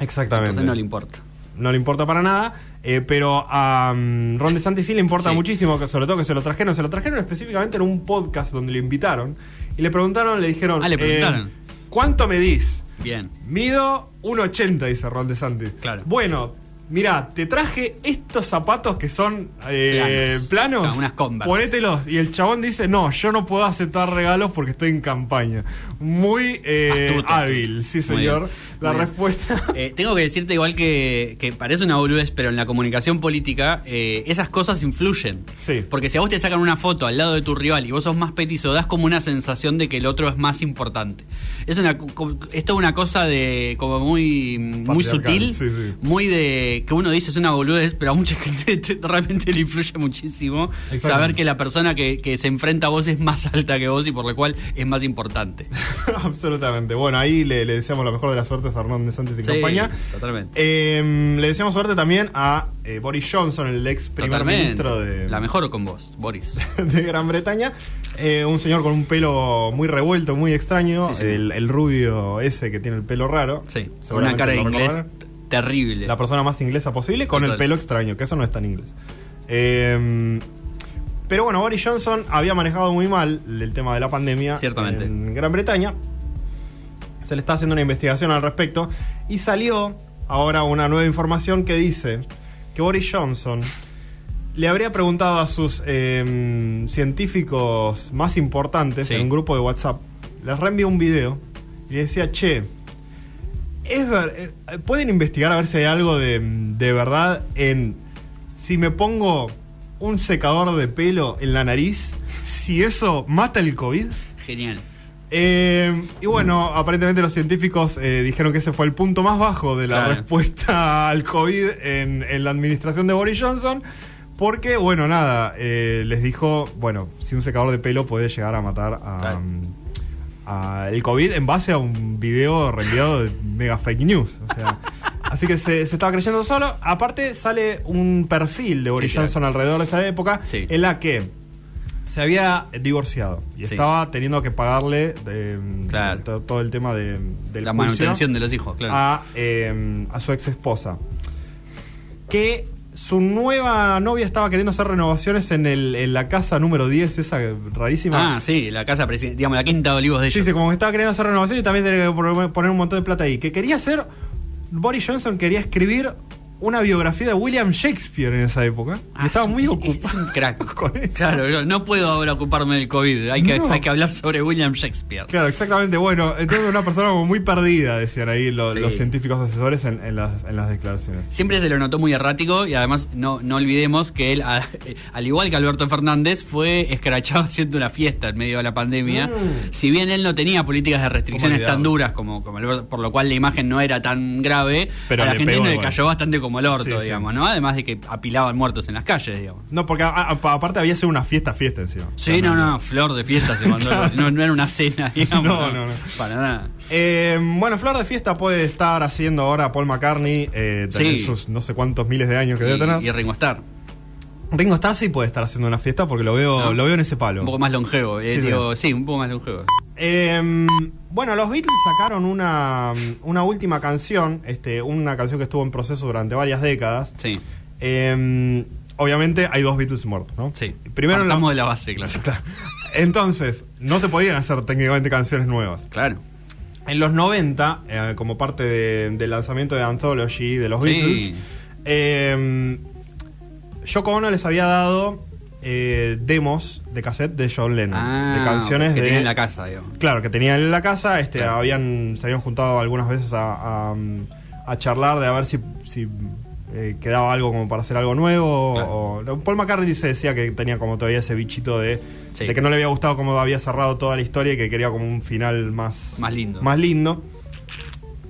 S1: Exactamente.
S4: Entonces no le importa.
S1: No le importa para nada, eh, pero a mm, Ron DeSantis sí le importa
S4: Sí.
S1: muchísimo, que sobre todo que se lo trajeron. Se lo trajeron específicamente en un podcast donde le invitaron y le preguntaron, le dijeron,
S4: Ah, le preguntaron.
S1: eh, ¿cuánto medís?
S4: Bien.
S1: Mido 1,80, dice Ron DeSantis.
S4: Claro.
S1: Bueno, Mira, te traje estos zapatos que son eh, planos.
S4: Claro, unas Converse.
S1: Ponételos. Y el chabón dice, no, yo no puedo aceptar regalos porque estoy en campaña. Muy eh,
S4: Astuto,
S1: hábil, sí señor. La
S4: Muy bien.
S1: respuesta...
S4: Eh, tengo que decirte igual que, que parece una boludez, pero en la comunicación política eh, esas cosas influyen.
S1: Sí.
S4: Porque si a vos te sacan una foto al lado de tu rival y vos sos más petizo, das como una sensación de que el otro es más importante. Es una, es una cosa de como muy, muy
S1: Patriarcal,
S4: sutil,
S1: sí, sí.
S4: muy de que uno dice es una boludez, pero a mucha gente te- realmente le influye muchísimo saber que la persona que, que se enfrenta a vos es más alta que vos y por lo cual es más importante.
S1: Absolutamente. Bueno, ahí le, le deseamos la mejor de las suertes a Hernández Santos y
S4: Sí,
S1: compañía.
S4: totalmente.
S1: Eh, le deseamos suerte también a eh, Boris Johnson, el ex primer
S4: Totalmente.
S1: ministro de,
S4: La mejor con vos, Boris.
S1: de Gran Bretaña. Eh, un señor con un pelo muy revuelto, muy extraño.
S4: Sí, sí.
S1: El, el rubio ese que tiene el pelo raro.
S4: Sí, con una cara de inglés terrible.
S1: La persona más inglesa posible con
S4: Total.
S1: el pelo extraño, que eso no es tan inglés. Eh, pero bueno, Boris Johnson había manejado muy mal el tema de la pandemia
S4: Ciertamente.
S1: en Gran Bretaña. Se le está haciendo una investigación al respecto y salió ahora una nueva información que dice que Boris Johnson le habría preguntado a sus eh, científicos más importantes
S4: Sí.
S1: en un grupo de WhatsApp, les reenvió un video y le decía, che, es ver- eh, ¿pueden investigar a ver si hay algo de, de verdad en si me pongo un secador de pelo en la nariz, si eso mata el COVID?
S4: Genial.
S1: Eh, y bueno, aparentemente los científicos eh, dijeron que ese fue el punto más bajo de la
S4: Claro.
S1: respuesta al COVID en, en la administración de Boris Johnson. Porque, bueno, nada, eh, les dijo, bueno, si un secador de pelo puede llegar a matar a,
S4: Claro.
S1: a el COVID en base a un video reenviado de mega fake news. O sea, así que se, se estaba creyendo solo. Aparte, sale un perfil de Boris
S4: Sí, claro.
S1: Johnson alrededor de esa época
S4: Sí.
S1: en la que se había divorciado y
S4: Sí.
S1: estaba teniendo que pagarle eh,
S4: Claro.
S1: todo el tema de, del
S4: La manutención de los hijos, claro.
S1: a, eh, a su ex esposa. Que su nueva novia estaba queriendo hacer renovaciones en, el, en la casa número 10, esa rarísima.
S4: Ah, sí, la casa digamos, la quinta de olivos de ellos.
S1: Sí, sí, como que estaba queriendo hacer renovaciones y también tenía que poner un montón de plata ahí. Que quería hacer. Boris Johnson quería escribir una biografía de William Shakespeare en esa época. y
S4: Ah,
S1: estaba
S4: es un-
S1: muy
S4: Es
S1: ocupado
S4: un crack.
S1: con eso.
S4: Claro, yo no puedo ahora ocuparme del COVID. Hay que,
S1: No.
S4: hay que hablar sobre William Shakespeare.
S1: Claro, exactamente. Bueno, entonces una persona como muy perdida, decían ahí lo-
S4: Sí.
S1: los científicos asesores en, en las, en las declaraciones.
S4: Siempre se lo notó muy errático y además no, no olvidemos que él, a- al igual que Alberto Fernández, fue escrachado haciendo una fiesta en medio de la pandemia.
S1: Mm.
S4: Si bien él no tenía políticas de restricciones tan duras como, como Alberto, por lo cual la imagen no era tan grave,
S1: Pero
S4: a la gente
S1: pegó
S4: le cayó bastante como el orto,
S1: Sí, sí.
S4: digamos, ¿no? Además de que apilaban muertos en las calles, digamos.
S1: No, porque a- a- aparte había sido una fiesta, fiesta encima.
S4: Sí,
S1: O sea,
S4: no, no, flor de fiesta se mandó. no, no era una cena, digamos.
S1: No, no, no.
S4: Para nada.
S1: Eh, bueno, Flor de Fiesta puede estar haciendo ahora Paul McCartney, eh,
S4: Sí.
S1: sus no sé cuántos miles de años que
S4: Y,
S1: debe tener.
S4: y Ringo Starr,
S1: Ringo Starr sí puede estar haciendo una fiesta porque lo veo,
S4: No.
S1: lo veo en ese palo.
S4: un poco más longevo. eh, digo, sí, un poco más longevo.
S1: Eh, bueno, los Beatles sacaron una, una última canción, este, una canción que estuvo en proceso durante varias décadas.
S4: Sí,
S1: Eh, obviamente hay dos Beatles muertos, ¿no?
S4: sí.
S1: Primero en la-
S4: Partamos de la base, claro.
S1: Entonces, no se podían hacer técnicamente canciones nuevas.
S4: Claro.
S1: En los 90, eh, como parte de- del lanzamiento de Anthology de los
S4: Sí.
S1: Beatles, eh, Yoko Ono les había dado eh, demos de cassette de John Lennon,
S4: Ah,
S1: de canciones
S4: que
S1: de
S4: tenía en la casa, digo.
S1: Claro, que tenían en la casa, este,
S4: Claro.
S1: habían, se habían juntado algunas veces a, a, a charlar de a ver si, si, eh, quedaba algo como para hacer algo nuevo.
S4: Claro.
S1: o- o- Paul McCartney se decía que tenía como todavía ese bichito de,
S4: Sí.
S1: de que no le había gustado cómo había cerrado toda la historia y que quería como un final más,
S4: Más lindo.
S1: Más lindo.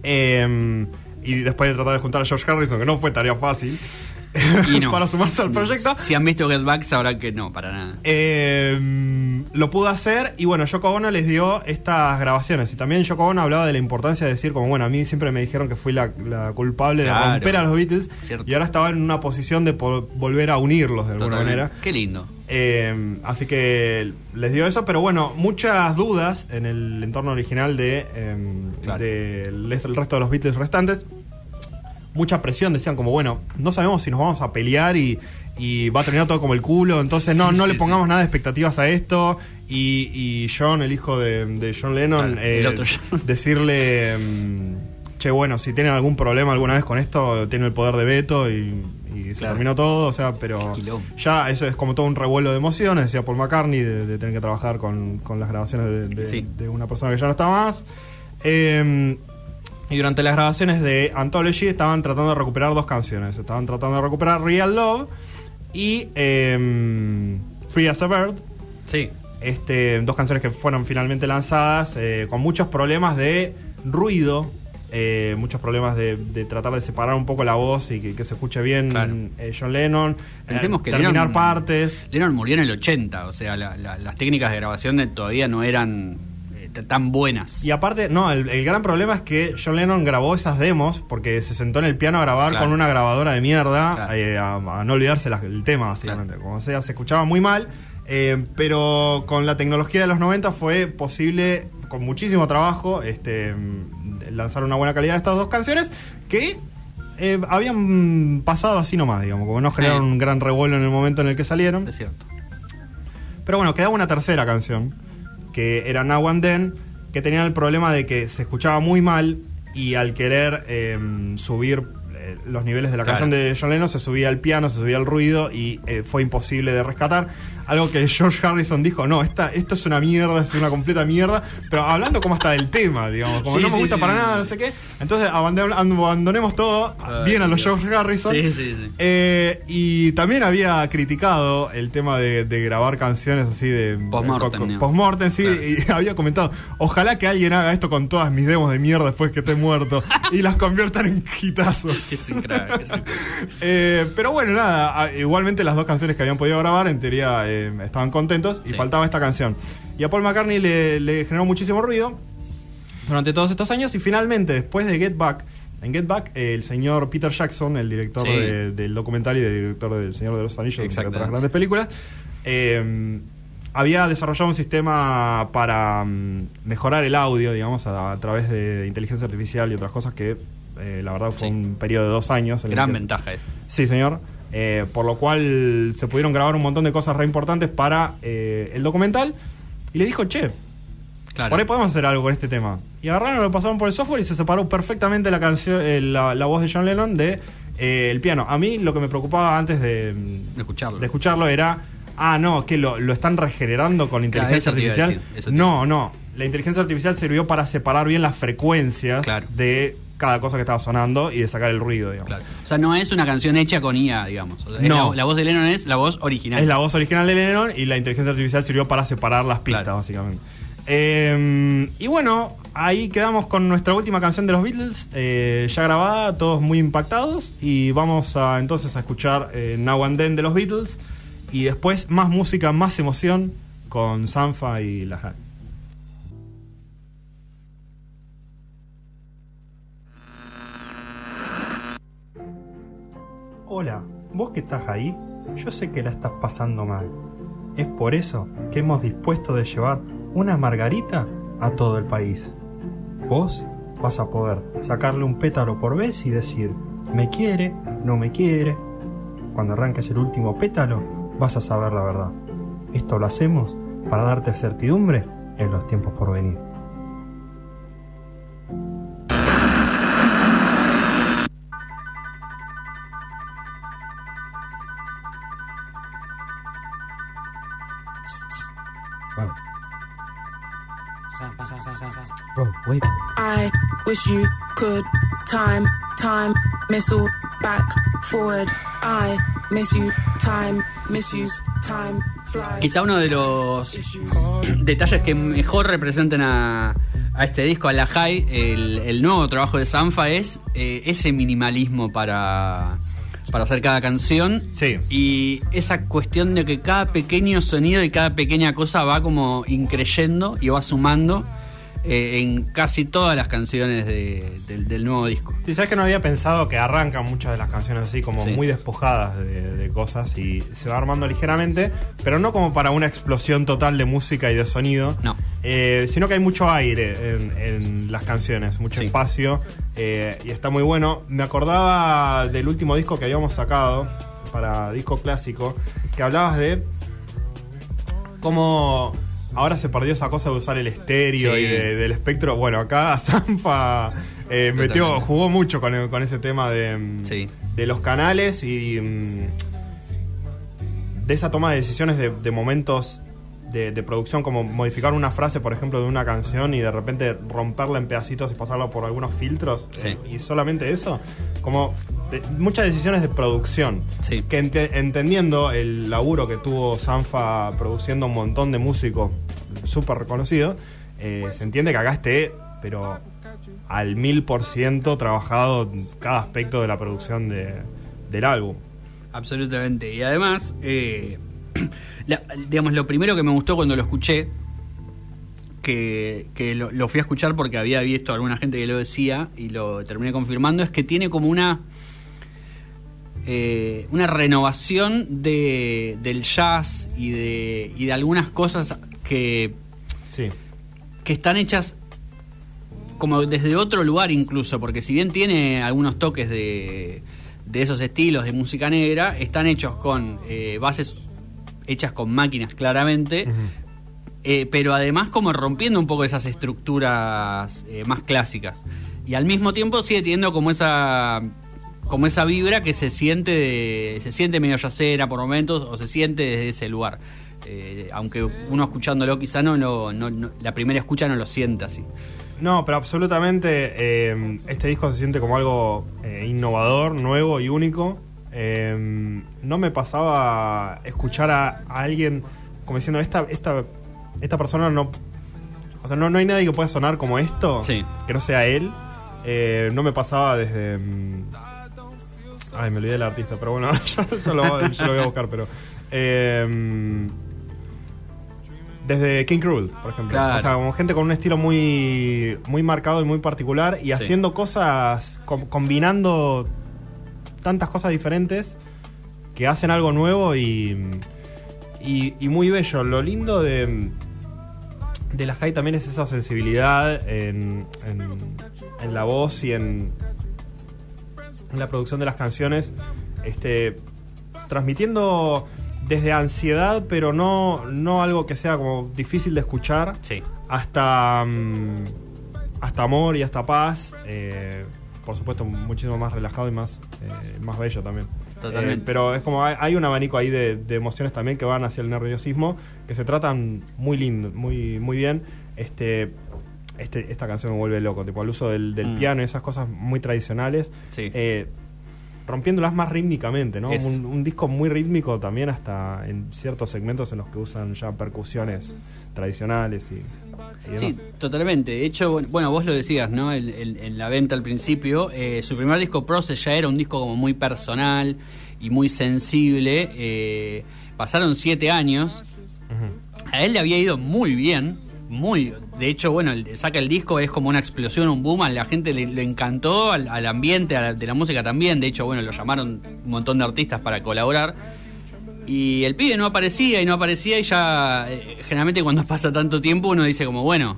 S1: Eh, y después de tratar de juntar a George Harrison, que no fue tarea fácil,
S4: Y no.
S1: para sumarse al proyecto.
S4: Si han visto Get Back sabrán que no, para nada.
S1: Eh, lo pudo hacer y bueno, Yoko Ono les dio estas grabaciones. Y también Yoko Ono hablaba de la importancia de decir, como bueno, a mí siempre me dijeron que fui la, la culpable de romper a los Beatles
S4: Cierto.
S1: y ahora estaba en una posición de volver a unirlos de alguna
S4: Totalmente.
S1: manera.
S4: Qué lindo.
S1: Eh, así que les dio eso, pero bueno, muchas dudas en el entorno original de, eh,
S4: Claro.
S1: del el resto de los Beatles restantes. Mucha presión, decían como, bueno, no sabemos si nos vamos a pelear y, y va a terminar todo como el culo, entonces no,
S4: Sí,
S1: no
S4: sí,
S1: le pongamos
S4: sí.
S1: nada de expectativas a esto. Y, y John, el hijo de, de John Lennon, eh,
S4: John.
S1: decirle... mm, che, bueno, si tienen algún problema alguna vez con esto, tienen el poder de veto y, y se
S4: Claro.
S1: terminó todo, o sea, pero ya eso es como todo un revuelo de emociones, decía Paul McCartney, de, de tener que trabajar con, con las grabaciones de, de-
S4: Sí.
S1: de una persona que ya no está más. Eh, y durante las grabaciones de Anthology estaban tratando de recuperar dos canciones. Estaban tratando de recuperar Real Love y eh, Free as a Bird.
S4: Sí.
S1: Este, dos canciones que fueron finalmente lanzadas eh, con muchos problemas de ruido, eh, muchos problemas de, de tratar de separar un poco la voz y que, que se escuche bien
S4: Claro.
S1: eh, John Lennon.
S4: Pensemos que
S1: terminar
S4: Lennon-
S1: partes.
S4: Lennon murió en el 80, o sea, la- la- las técnicas de grabación de- todavía no eran tan buenas.
S1: Y aparte, no, el, el gran problema es que John Lennon grabó esas demos porque se sentó en el piano a grabar
S4: Claro.
S1: con una grabadora de mierda,
S4: Claro.
S1: eh, a, a no olvidarse las- el tema, básicamente. Como sea, se escuchaba muy mal, eh, pero con la tecnología de los 90 fue posible, con muchísimo trabajo, este, lanzar una buena calidad de estas dos canciones que eh, habían pasado así nomás, digamos, como no generaron un gran revuelo en el momento en el que salieron.
S4: Es cierto.
S1: Pero bueno, quedaba una tercera canción, que era Now and Then, que tenía el problema de que se escuchaba muy mal y al querer eh, subir eh, los niveles de la
S4: Claro.
S1: canción de John Lennon, se subía el piano, se subía el ruido y eh, fue imposible de rescatar. Algo que George Harrison dijo, no, esta, esto es una mierda, es una completa mierda, pero hablando como hasta del tema, digamos, como
S4: Sí,
S1: no me gusta
S4: sí,
S1: para nada, no sé qué. Entonces abandon- abandonemos todo,
S4: Ay,
S1: bien a los
S4: Dios.
S1: George Harrison.
S4: Sí, sí, sí.
S1: Eh, y también había criticado el tema de, de grabar canciones así de
S4: Postmortem,
S1: postmortem, sí,
S4: Claro.
S1: y había comentado, ojalá que alguien haga esto con todas mis demos de mierda después que esté muerto y las conviertan en hitazos. Eh, pero bueno, nada, igualmente las dos canciones que habían podido grabar en teoría eh, estaban contentos y
S4: Sí.
S1: faltaba esta canción. Y a Paul McCartney le, le generó muchísimo ruido durante todos estos años y finalmente después de Get Back, en Get Back eh, el señor Peter Jackson, el director
S4: Sí.
S1: de- del documental y del director del Señor de los Anillos, entre otras grandes películas, eh, había desarrollado un sistema para mm, mejorar el audio, digamos, a, a través de inteligencia artificial y otras cosas que eh, la verdad fue
S4: Sí.
S1: un periodo de dos años.
S4: Gran ventaja esa.
S1: Sí, señor. Eh, por lo cual se pudieron grabar un montón de cosas re importantes para eh, el documental. Y le dijo, che,
S4: Claro.
S1: por ahí podemos hacer algo con este tema. Y agarraron, lo pasaron por el software y se separó perfectamente la canción, eh, la, la voz de John Lennon de el piano. A mí lo que me preocupaba antes de,
S4: De escucharlo.
S1: de escucharlo era, ah, no, que lo, lo están regenerando con inteligencia
S4: eso te iba a
S1: artificial.
S4: decir,
S1: no, no. La inteligencia artificial sirvió para separar bien las frecuencias
S4: Claro.
S1: de cada cosa que estaba sonando y de sacar el ruido, digamos.
S4: Claro. O sea, no es una canción hecha con IA, digamos. O sea, es
S1: No.
S4: La, la voz de Lennon es la voz original.
S1: Es la voz original de Lennon y la inteligencia artificial sirvió para separar las pistas,
S4: Claro.
S1: básicamente. Eh, y bueno, ahí quedamos con nuestra última canción de los Beatles, eh, ya grabada, todos muy impactados. Y vamos a entonces a escuchar eh, Now and Then de los Beatles. Y después más música, más emoción con Sanfa y la High. Hola, vos que estás ahí, yo sé que la estás pasando mal. Es por eso que hemos dispuesto de llevar una margarita a todo el país. Vos vas a poder sacarle un pétalo por vez y decir, me quiere, no me quiere. Cuando arranques el último pétalo, vas a saber la verdad. Esto lo hacemos para darte certidumbre en los tiempos por venir.
S3: Wait.
S5: I wish you could time, time, missile, back, forward. I miss you, time, misuse, time, fly.
S4: Quizá uno de los
S5: Issues.
S4: detalles que mejor representan a, a este disco, a la High, el, el nuevo trabajo de Sanfa, es eh, ese minimalismo para, para hacer cada canción.
S1: Sí.
S4: Y esa cuestión de que cada pequeño sonido y cada pequeña cosa va como increyendo y va sumando eh, en casi todas las canciones de- del, del nuevo disco.
S1: Sí, sabes que no había pensado que arrancan muchas de las canciones así como
S4: Sí.
S1: muy despojadas de, de cosas y se va armando ligeramente, pero no como para una explosión total de música y de sonido.
S4: No.
S1: Eh, sino que hay mucho aire en, en las canciones, mucho
S4: Sí.
S1: espacio eh, y está muy bueno. Me acordaba del último disco que habíamos sacado para disco clásico, que hablabas de cómo ahora se perdió esa cosa de usar el estéreo
S4: Sí.
S1: y de- del espectro. Bueno, acá Sanfa eh, metió, jugó mucho con, con ese tema de, mm,
S4: Sí.
S1: de los canales y mm, de esa toma de decisiones de, de momentos de, de producción, como modificar una frase, por ejemplo, de una canción y de repente romperla en pedacitos y pasarla por algunos filtros.
S4: Sí.
S1: eh, y solamente eso, como de- muchas decisiones de producción.
S4: Sí.
S1: Que ente- entendiendo el laburo que tuvo Sanfa produciendo un montón de músicos súper reconocidos, eh, se entiende que acá esté, pero al mil por ciento trabajado cada aspecto de la producción de- del álbum.
S4: Absolutamente. Y además, eh, la- digamos, lo primero que me gustó cuando lo escuché, que, que lo, lo fui a escuchar porque había visto a alguna gente que lo decía y lo terminé confirmando, es que tiene como una eh, una renovación de, del jazz y de, y de algunas cosas que,
S1: Sí.
S4: que están hechas como desde otro lugar incluso, porque si bien tiene algunos toques de, de esos estilos de música negra, están hechos con eh, bases hechas con máquinas claramente, eh, pero además como rompiendo un poco esas estructuras eh, más clásicas. Y al mismo tiempo sigue teniendo como esa como esa vibra que se siente de- se siente medio yacera por momentos o se siente desde ese lugar. Eh, aunque uno escuchándolo quizá no, no- no- la primera escucha no lo siente así.
S1: No, pero absolutamente eh, este disco se siente como algo eh, innovador, nuevo y único. Eh, no me pasaba escuchar a, a alguien como diciendo, esta, esta, esta persona no... O sea, no, no hay nadie que pueda sonar como esto,
S4: Sí.
S1: que no sea él. Eh, no me pasaba desde... mm, Ay, me olvidé del artista, pero bueno, yo, yo lo, yo lo voy a buscar, pero... eh, desde King Cruel, por ejemplo.
S4: Claro.
S1: O sea, como gente con un estilo muy, muy marcado y muy particular y haciendo cosas, com- combinando tantas cosas diferentes que hacen algo nuevo y, y, y muy bello. Lo lindo de, de la High también es esa sensibilidad en, en, en la voz y en, en la producción de las canciones, este, transmitiendo desde ansiedad, pero no, no algo que sea como difícil de escuchar,
S4: Sí.
S1: hasta, mm, hasta amor y hasta paz. eh, por supuesto, muchísimo más relajado y más, eh, más bello también.
S4: Totalmente.
S1: Eh, pero es como hay, hay un abanico ahí de, de emociones también que van hacia el nerviosismo, que se tratan muy lindo, muy, muy bien. Este, este, esta canción me vuelve loco, tipo el uso del, del
S4: Mm.
S1: piano y esas cosas muy tradicionales.
S4: Sí.
S1: eh, rompiéndolas más rítmicamente, ¿no? Un, un disco muy rítmico también hasta en ciertos segmentos en los que usan ya percusiones tradicionales y, y
S4: Sí,
S1: demás.
S4: totalmente. De hecho, bueno, bueno, vos lo decías, ¿no? En, en- en la venta al principio, eh, su primer disco Process ya era un disco como muy personal y muy sensible. eh, pasaron siete años. A él le había ido muy bien, muy. De hecho, bueno, saca el disco, es como una explosión, un boom, a la gente le, encantó, al, ambiente, de la música también. De hecho, bueno, lo llamaron un montón de artistas para colaborar. Y el pibe no aparecía y no aparecía y ya eh, generalmente cuando pasa tanto tiempo uno dice como, bueno,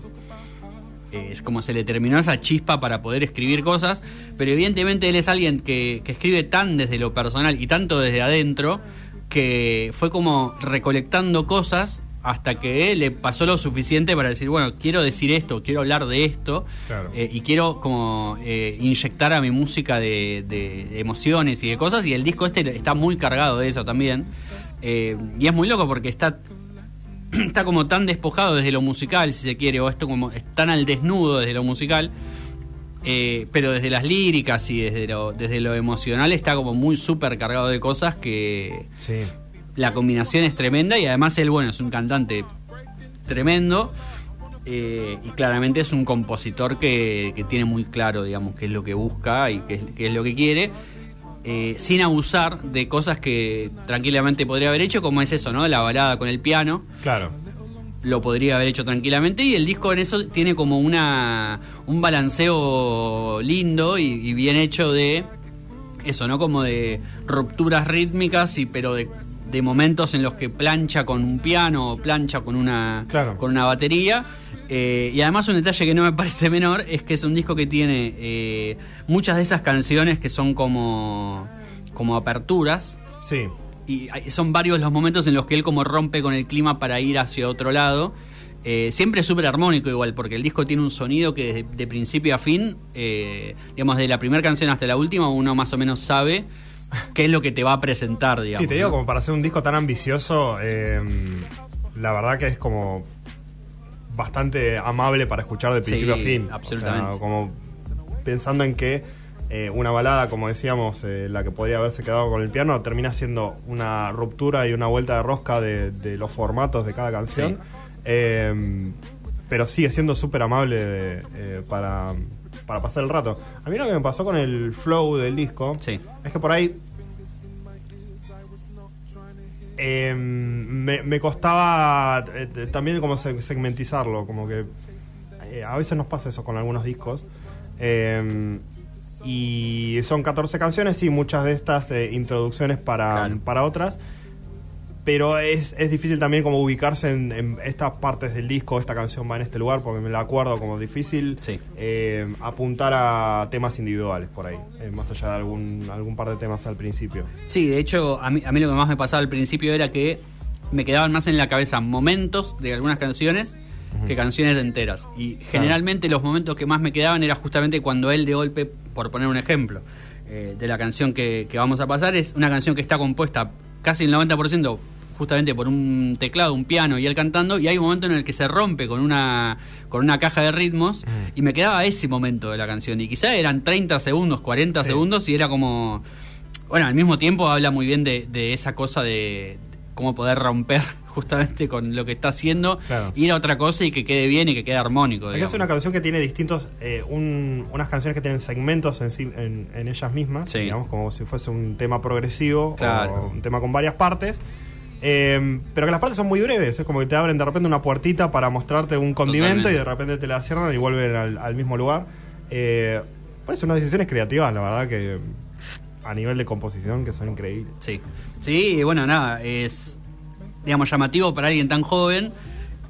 S4: eh, es como se le terminó esa chispa para poder escribir cosas, pero evidentemente él es alguien que, que escribe tan desde lo personal y tanto desde adentro que fue como recolectando cosas hasta que le pasó lo suficiente para decir, bueno, quiero decir esto, quiero hablar de esto,
S1: Claro.
S4: eh, y quiero como eh, inyectar a mi música de, emociones y de cosas, y el disco este está muy cargado de eso también, Eh, y es muy loco porque está está como tan despojado desde lo musical, si se quiere, o esto como es tan al desnudo desde lo musical, pero desde las líricas y desde lo, desde lo emocional está como muy súper cargado de cosas que
S1: Sí.
S4: La combinación es tremenda y además él, bueno, es un cantante tremendo eh, y claramente es un compositor que, que tiene muy claro, digamos, qué es lo que busca y qué es, qué es lo que quiere. eh, sin abusar de cosas que tranquilamente podría haber hecho, como es eso, ¿no? La balada con el piano
S1: Claro.
S4: lo podría haber hecho tranquilamente y el disco en eso tiene como una un balanceo lindo y, y bien hecho de eso, ¿no? Como de rupturas rítmicas y pero de, de momentos en los que plancha con un piano o plancha con una
S1: Claro.
S4: con una batería. Eh, y además un detalle que no me parece menor es que es un disco que tiene eh, muchas de esas canciones que son como como aperturas
S1: Sí.
S4: y son varios los momentos en los que él como rompe con el clima para ir hacia otro lado Eh, siempre súper armónico igual, porque el disco tiene un sonido que de, de principio a fin, eh, digamos, de la primera canción hasta la última, uno más o menos sabe qué es lo que te va a presentar, digamos.
S1: Sí, te digo,
S4: ¿no?
S1: como para hacer un disco tan ambicioso, eh, la verdad que es como bastante amable para escuchar de
S4: Sí,
S1: principio a fin.
S4: absolutamente.
S1: O sea, como pensando en que eh, una balada, como decíamos, eh, la que podría haberse quedado con el piano, termina siendo una ruptura y una vuelta de rosca de, de los formatos de cada canción.
S4: Sí.
S1: Eh, pero sigue siendo súper amable eh, para, para pasar el rato. A mí lo que me pasó con el flow del disco
S4: Sí.
S1: es que por ahí eh, me, me costaba eh, también como se- segmentizarlo, como que eh, a veces nos pasa eso con algunos discos. Eh, y son 14 canciones y muchas de estas eh, introducciones para,
S4: Claro.
S1: para otras. Pero es, es difícil también como ubicarse en, en estas partes del disco, esta canción va en este lugar, porque me la acuerdo como difícil
S4: Sí.
S1: eh, apuntar a temas individuales por ahí, eh, más allá de algún, algún par de temas al principio.
S4: Sí, de hecho, a mí, a mí lo que más me pasaba al principio era que me quedaban más en la cabeza momentos de algunas canciones que canciones enteras. Y generalmente los momentos que más me quedaban era justamente cuando él de golpe, por poner un ejemplo, eh, de la canción que, que vamos a pasar, es una canción que está compuesta casi el 90% justamente por un teclado, un piano y él cantando, y hay un momento en el que se rompe con una, con una caja de ritmos, y me quedaba ese momento de la canción. Y quizá eran 30 segundos, 40
S1: Sí.
S4: segundos, y era como... Bueno, al mismo tiempo habla muy bien de, de esa cosa de cómo poder romper justamente con lo que está haciendo,
S1: Claro.
S4: ir a otra cosa y que quede bien y que quede armónico. Digamos.
S1: es una canción que tiene distintos, eh, un- unas canciones que tienen segmentos en, sí- en, en ellas mismas,
S4: Sí.
S1: digamos como si fuese un tema progresivo
S4: Claro.
S1: o un tema con varias partes. Eh, pero que las partes son muy breves, es como que te abren de repente una puertita para mostrarte un condimento
S4: Totalmente.
S1: y de repente te la cierran y vuelven al, al mismo lugar. Eh, pues unas decisiones creativas, la verdad que a nivel de composición que son increíbles.
S4: Sí, sí, y bueno, nada, es, digamos, llamativo para alguien tan joven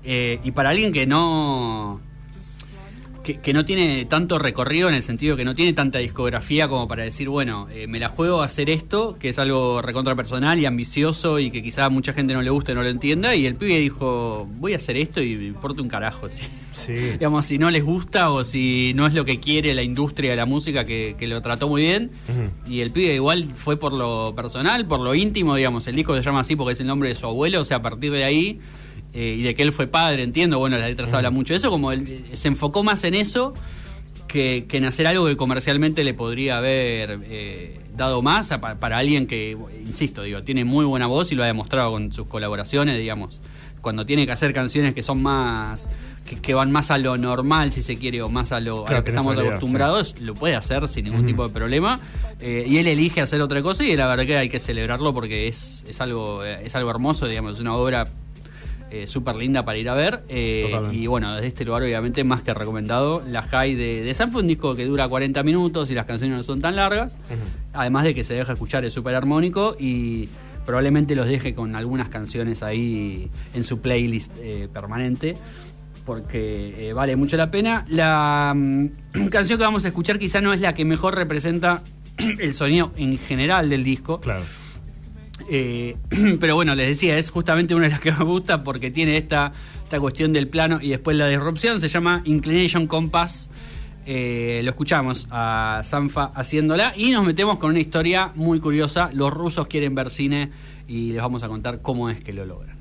S4: eh, y para alguien que no... Que, que no tiene tanto recorrido en el sentido que no tiene tanta discografía como para decir, bueno, eh, me la juego a hacer esto, que es algo recontra personal y ambicioso y que quizá a mucha gente no le guste, no lo entienda. Y el pibe dijo, voy a hacer esto y me importa un carajo. ¿sí?
S1: Sí.
S4: digamos, si no les gusta o si no es lo que quiere la industria de la música, que, que lo trató muy bien. Y el pibe igual fue por lo personal, por lo íntimo, digamos. El disco se llama así porque es el nombre de su abuelo, o sea, a partir de ahí, eh, y de que él fue padre, entiendo, bueno, las letras hablan mucho de eso, como él eh, se enfocó más en eso que, que en hacer algo que comercialmente le podría haber eh, dado más a- para alguien que, insisto, digo, tiene muy buena voz y lo ha demostrado con sus colaboraciones, digamos. Cuando tiene que hacer canciones que son más. que, que van más a lo normal, si se quiere, o más a lo, a lo que estamos acostumbrados, lo puede hacer sin ningún tipo de problema. Eh, y él elige hacer otra cosa y la verdad que hay que celebrarlo porque es, es, algo, es algo hermoso, digamos, es una obra eh, súper linda para ir a ver. eh, y bueno, desde este lugar, obviamente, más que recomendado. La High de, de Sam fue un disco que dura 40 minutos y las canciones no son tan largas. Además de que se deja escuchar, es súper armónico y probablemente los deje con algunas canciones ahí en su playlist eh, permanente. Porque eh, vale mucho la pena. La mm, canción que vamos a escuchar quizá no es la que mejor representa el sonido en general del disco.
S1: Claro.
S4: Eh, pero bueno, les decía, es justamente una de las que me gusta porque tiene esta, esta cuestión del plano y después la disrupción. Se llama Inclination Compass. Eh, lo escuchamos a Sanfa haciéndola y nos metemos con una historia muy curiosa. Los rusos quieren ver cine y les vamos a contar cómo es que lo logran.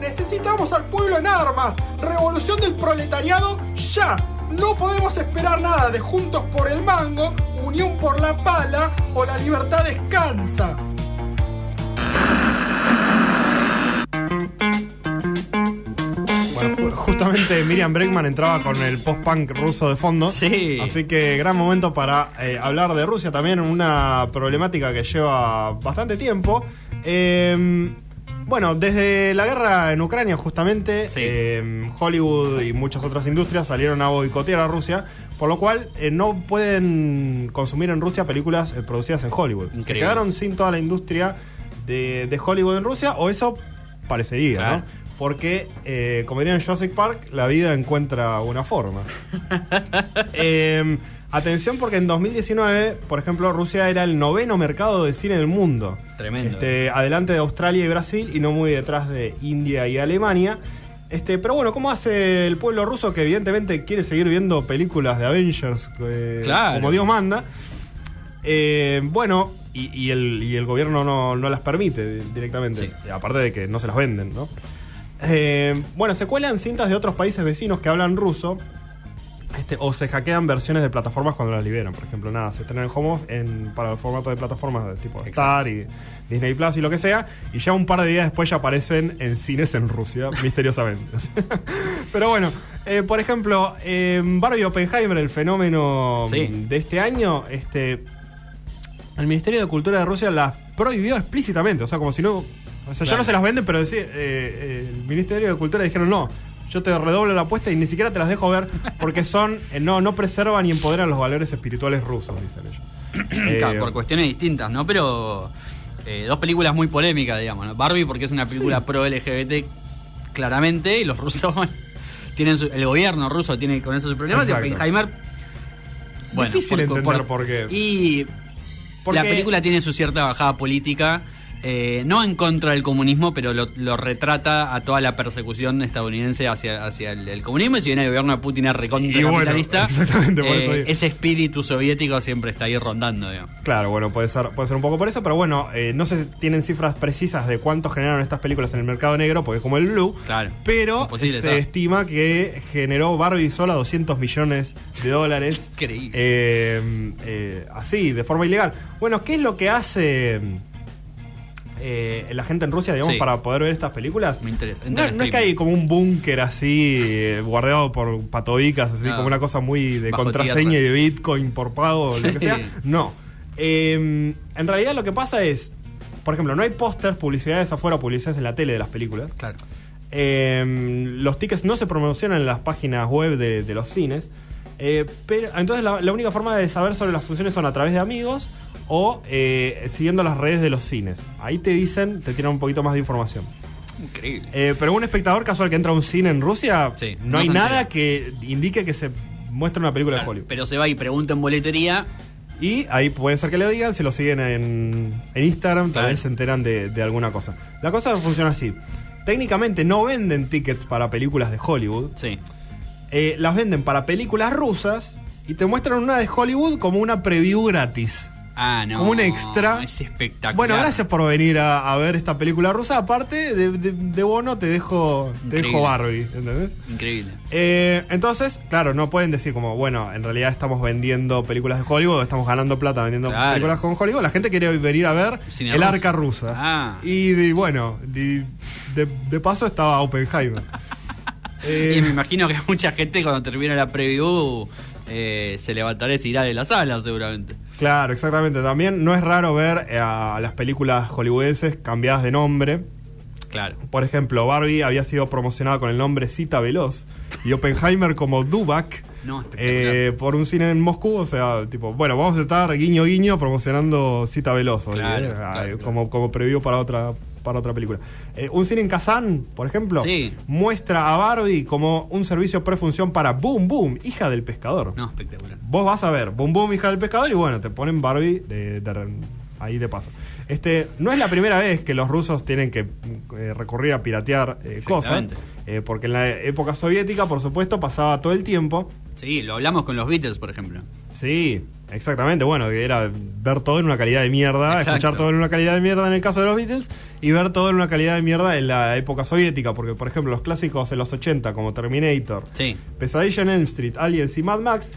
S3: Necesitamos al pueblo en armas. Revolución del proletariado ya. No podemos esperar nada de Juntos por el Mango, Unión por la Pala o La Libertad Descansa.
S1: Bueno, ju- justamente Miriam Bregman entraba con el post-punk ruso de fondo.
S4: Sí.
S1: Así que gran momento para eh, hablar de Rusia también, una problemática que lleva bastante tiempo. Eh, bueno, desde la guerra en Ucrania justamente,
S4: Sí.
S1: eh, Hollywood y muchas otras industrias salieron a boicotear a Rusia, por lo cual eh, no pueden consumir en Rusia películas eh, producidas en Hollywood. Se quedaron sin toda la industria de, de Hollywood en Rusia, o eso parecería,
S4: Claro.
S1: ¿no? Porque, eh, como dirían en Jurassic Park, la vida encuentra una forma. Eh, Atención porque en 2019, por ejemplo, Rusia era el noveno mercado de cine del mundo.
S4: Tremendo.
S1: Este, adelante de Australia y Brasil y no muy detrás de India y Alemania. Este, pero bueno, ¿cómo hace el pueblo ruso que evidentemente quiere seguir viendo películas de Avengers eh,
S4: Claro.
S1: como Dios manda? Eh, bueno, y, y el, y el gobierno no, no las permite directamente.
S4: Sí.
S1: Aparte de que no se las venden, ¿no? Eh, bueno, se cuelan cintas de otros países vecinos que hablan ruso. Este, o se hackean versiones de plataformas cuando las liberan. Por ejemplo, nada, se estrenan en home off en, para el formato de plataformas de tipo Star y Disney Plus y lo que sea. Y ya un par de días después ya aparecen en cines en Rusia, misteriosamente. Pero bueno, eh, por ejemplo, eh, Barbie Oppenheimer, el fenómeno
S4: Sí.
S1: de este año, este, el Ministerio de Cultura de Rusia las prohibió explícitamente. O sea, como si no. O sea, ya no se las venden, pero decir, eh, eh, el Ministerio de Cultura dijeron no. Yo te redoblo la apuesta y ni siquiera te las dejo ver porque son eh, no no preservan y empoderan los valores espirituales rusos, dicen ellos. Eh,
S4: Claro, por cuestiones distintas, ¿no? Pero eh, dos películas muy polémicas, digamos. ¿no? Barbie porque es una película pro LGBT claramente y los rusos tienen su- el gobierno ruso tiene con eso sus problemas
S1: Exacto.
S4: y Oppenheimer bueno,
S1: Difícil entender por qué.
S4: Y
S1: Porque-
S4: la película tiene su cierta bajada política eh, no en contra del comunismo, pero lo, lo retrata a toda la persecución estadounidense hacia, hacia el, el comunismo. Y si bien el gobierno de Putin es recontra
S1: bueno,
S4: eh, ese espíritu soviético siempre está ahí rondando. digamos.
S1: Claro, bueno, puede ser, puede ser un poco por eso, pero bueno, eh, no se tienen cifras precisas de cuánto generaron estas películas en el mercado negro, porque es como el Blue,
S4: Claro.
S1: pero se
S4: está.
S1: estima que generó Barbie sola 200 millones de dólares.
S4: Increíble.
S1: Así, de forma ilegal. Bueno, ¿qué es lo que hace eh, la gente en Rusia, digamos,
S4: Sí.
S1: para poder ver estas películas?
S4: Me interesa.
S1: No, es que hay como un búnker así, eh, guardado por patobicas, así
S4: No.
S1: como una cosa muy de
S4: Bajo
S1: contraseña
S4: tierra.
S1: y de Bitcoin por pago, o lo que
S4: Sí.
S1: sea. No. Eh, en realidad lo que pasa es, por ejemplo, no hay pósters, publicidades afuera, publicidades en la tele de las películas.
S4: Claro.
S1: Eh, los tickets no se promocionan en las páginas web de, de los cines. Eh, pero entonces la, la única forma de saber sobre las funciones son a través de amigos o eh, siguiendo las redes de los cines. Ahí te dicen, te tiran un poquito más de información.
S4: Increíble.
S1: Eh, pero un espectador casual que entra a un cine en Rusia,
S4: Sí,
S1: no,
S4: no
S1: hay nada
S4: entera.
S1: que indique que se muestre una película de Hollywood.
S4: pero se va y pregunta en boletería.
S1: Y ahí puede ser que le digan, si lo siguen en, en Instagram, tal vez se enteran de, de alguna cosa. La cosa funciona así. Técnicamente no venden tickets para películas de Hollywood.
S4: Sí.
S1: Eh, las venden para películas rusas y te muestran una de Hollywood como una preview gratis.
S4: Ah, no.
S1: Como un extra.
S4: Es espectacular.
S1: Bueno, gracias por venir a, a ver esta película rusa. Aparte, de, de- de bono te dejo, te dejo Barbie, ¿entendés?
S4: Increíble.
S1: Eh, entonces, claro, no pueden decir como, bueno, en realidad estamos vendiendo películas de Hollywood, estamos ganando plata vendiendo
S4: Claro.
S1: películas con Hollywood. La gente quiere venir a ver
S4: Cine
S1: El. Arca Rusa.
S4: Ah.
S1: Y, bueno, de, de- de paso estaba Oppenheimer. Eh,
S4: Y me imagino que mucha gente cuando termina la preview eh, se levantará y se irá de la sala seguramente.
S1: Claro, exactamente. También no es raro ver eh, a las películas hollywoodenses cambiadas de nombre.
S4: Claro.
S1: Por ejemplo, Barbie había sido promocionada con el nombre Cita Veloz y Oppenheimer como Dubak.
S4: No,
S1: eh, por un cine en Moscú, o sea, tipo, bueno, vamos a estar guiño guiño promocionando Cita Veloz,
S4: Claro,
S1: eh,
S4: claro,
S1: como como preview para otra para otra película. Eh, un cine en Kazán, por ejemplo,
S4: Sí.
S1: muestra a Barbie como un servicio prefunción para Boom Boom, hija del pescador.
S4: No, espectacular.
S1: Vos vas a ver Boom Boom, hija del pescador, y bueno, te ponen Barbie de, de- ahí de paso. Este, no es la primera vez que los rusos tienen que eh, recurrir a piratear eh, cosas, eh, porque en la época soviética, por supuesto, pasaba todo el tiempo.
S4: Sí, lo hablamos con los Beatles, por ejemplo.
S1: Sí, exactamente. Bueno, era ver todo en una calidad de mierda,
S4: Exacto.
S1: escuchar todo en una calidad de mierda en el caso de los Beatles y ver todo en una calidad de mierda en la época soviética, porque por ejemplo los clásicos en los 80 como Terminator,
S4: Sí.
S1: Pesadilla en Elm Street, Aliens y Mad Max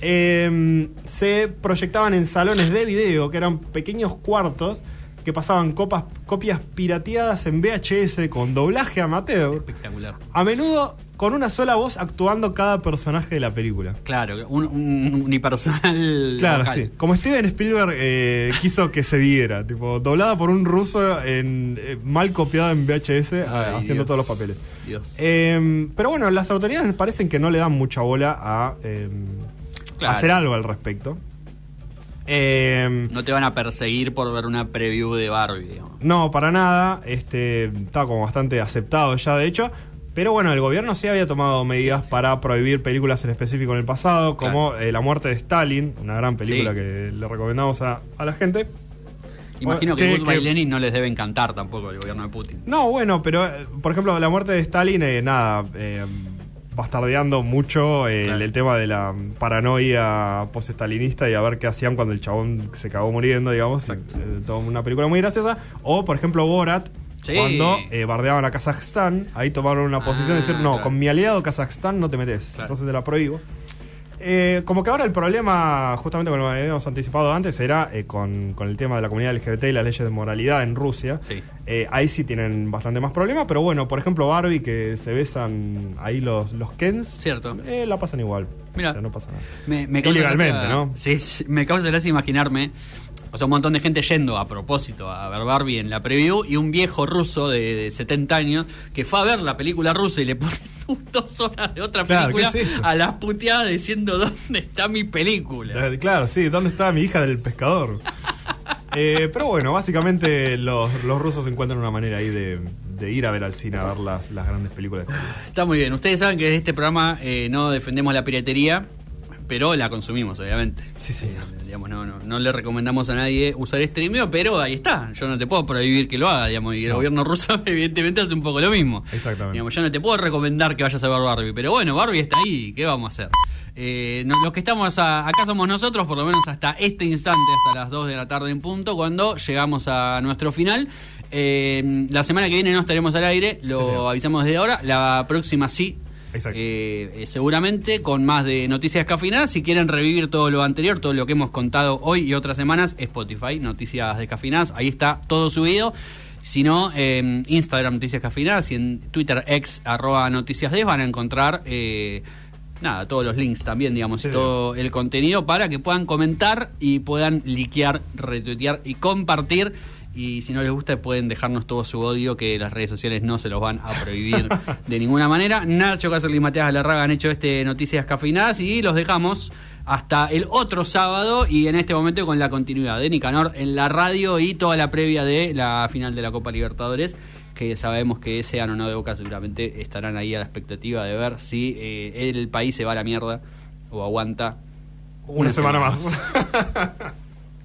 S1: eh, se proyectaban en salones de video que eran pequeños cuartos que pasaban copas, copias pirateadas en VHS con doblaje amateur,
S4: Espectacular.
S1: a menudo con una sola voz actuando cada personaje de la película.
S4: Claro, un, un unipersonal.
S1: Claro,
S4: local.
S1: sí. Como Steven Spielberg eh, quiso que se viera, tipo, doblada por un ruso en, eh, mal copiada en VHS, a-
S4: Ay,
S1: haciendo
S4: Dios.
S1: todos los papeles.
S4: Dios.
S1: Eh, pero bueno, las autoridades parecen que no le dan mucha bola a
S4: Claro.
S1: hacer algo al respecto. Eh,
S4: No te van a perseguir por ver una preview de Barbie, digamos.
S1: no, para nada. Este, está como bastante aceptado ya, de hecho. Pero bueno, el gobierno sí había tomado medidas para prohibir películas en específico en el pasado, como eh, La muerte de Stalin, una gran película
S4: Sí.
S1: que le recomendamos a, a la gente.
S4: Imagino que
S1: que-
S4: Goodbye
S1: que-
S4: Lenin no les debe encantar tampoco el gobierno de Putin.
S1: No, bueno, pero eh, por ejemplo, la muerte de Stalin, eh, nada, eh, bastardeando mucho eh,
S4: Claro.
S1: el, tema de la paranoia post-stalinista y a ver qué hacían cuando el chabón se cagó muriendo, digamos.
S4: Exacto.
S1: Eh, toda una película muy graciosa. O, por ejemplo, Borat.
S4: Sí.
S1: Cuando eh, bardeaban a Kazajstán, ahí tomaron una posición de decir,
S4: Ah,
S1: no,
S4: claro.
S1: con mi aliado Kazajstán no te metes,
S4: Claro.
S1: entonces te la prohíbo. Eh, como que ahora el problema, justamente como lo habíamos anticipado antes, era eh, con, con el tema de la comunidad LGBT y las leyes de moralidad en Rusia.
S4: Sí.
S1: Eh, ahí sí tienen bastante más problemas, pero bueno, por ejemplo, Barbie, que se besan ahí los, los Kens.
S4: Cierto.
S1: eh, la pasan igual.
S4: Mira.
S1: O sea, no pasa nada.
S4: Me, me causa
S1: Ilegalmente,
S4: gracia-
S1: ¿no?
S4: Sí, sí, me causa gracia imaginarme. O sea, un montón de gente yendo a propósito a ver Barbie en la preview y un viejo ruso de, de 70 años que fue a ver la película rusa y le pone dos horas de otra
S1: Claro,
S4: película a las puteadas diciendo ¿dónde está mi película?
S1: Claro, sí, ¿dónde está mi hija del pescador? Eh, pero bueno, básicamente los, los rusos encuentran una manera ahí de, de ir a ver al cine a ver las, las grandes películas de.
S4: Está muy bien. Ustedes saben que desde este programa eh, no defendemos la piratería, pero la consumimos, obviamente.
S1: Sí, sí.
S4: Digamos, no, no, no le recomendamos a nadie usar streaming, pero ahí está. Yo no te puedo prohibir que lo haga, digamos, y el
S1: No.
S4: gobierno ruso evidentemente hace un poco lo mismo.
S1: Exactamente.
S4: Digamos, yo no te puedo recomendar que vayas a ver Barbie, pero bueno, Barbie está ahí, ¿qué vamos a hacer? Eh, no- los que estamos a- acá somos nosotros, por lo menos hasta este instante, hasta las 2 de la tarde en punto, cuando llegamos a nuestro final. Eh, la semana que viene no estaremos al aire, lo
S1: Sí,
S4: avisamos desde ahora. La próxima sí. Eh, eh, seguramente con más de noticias cafinadas. Si quieren revivir todo lo anterior, todo lo que hemos contado hoy y otras semanas, Spotify, Noticias Descafinadas. Ahí está todo subido. Si no, en Instagram Noticias Cafinadas y en Twitter ex arroba Noticias Des van a encontrar eh, nada, todos los links también, digamos, y todo el contenido para que puedan comentar y puedan liquear, retuitear y compartir. Y si no les gusta, pueden dejarnos todo su odio, que las redes sociales no se los van a prohibir de ninguna manera. Nacho Cáceres y Matías Galarraga han hecho este Noticias Cafeinadas y los dejamos hasta el otro sábado y en este momento con la continuidad de Nicanor en la radio y toda la previa de la final de la Copa Libertadores que sabemos que sean o no de Boca seguramente estarán ahí a la expectativa de ver si eh, el país se va a la mierda o aguanta
S1: Una, semana más.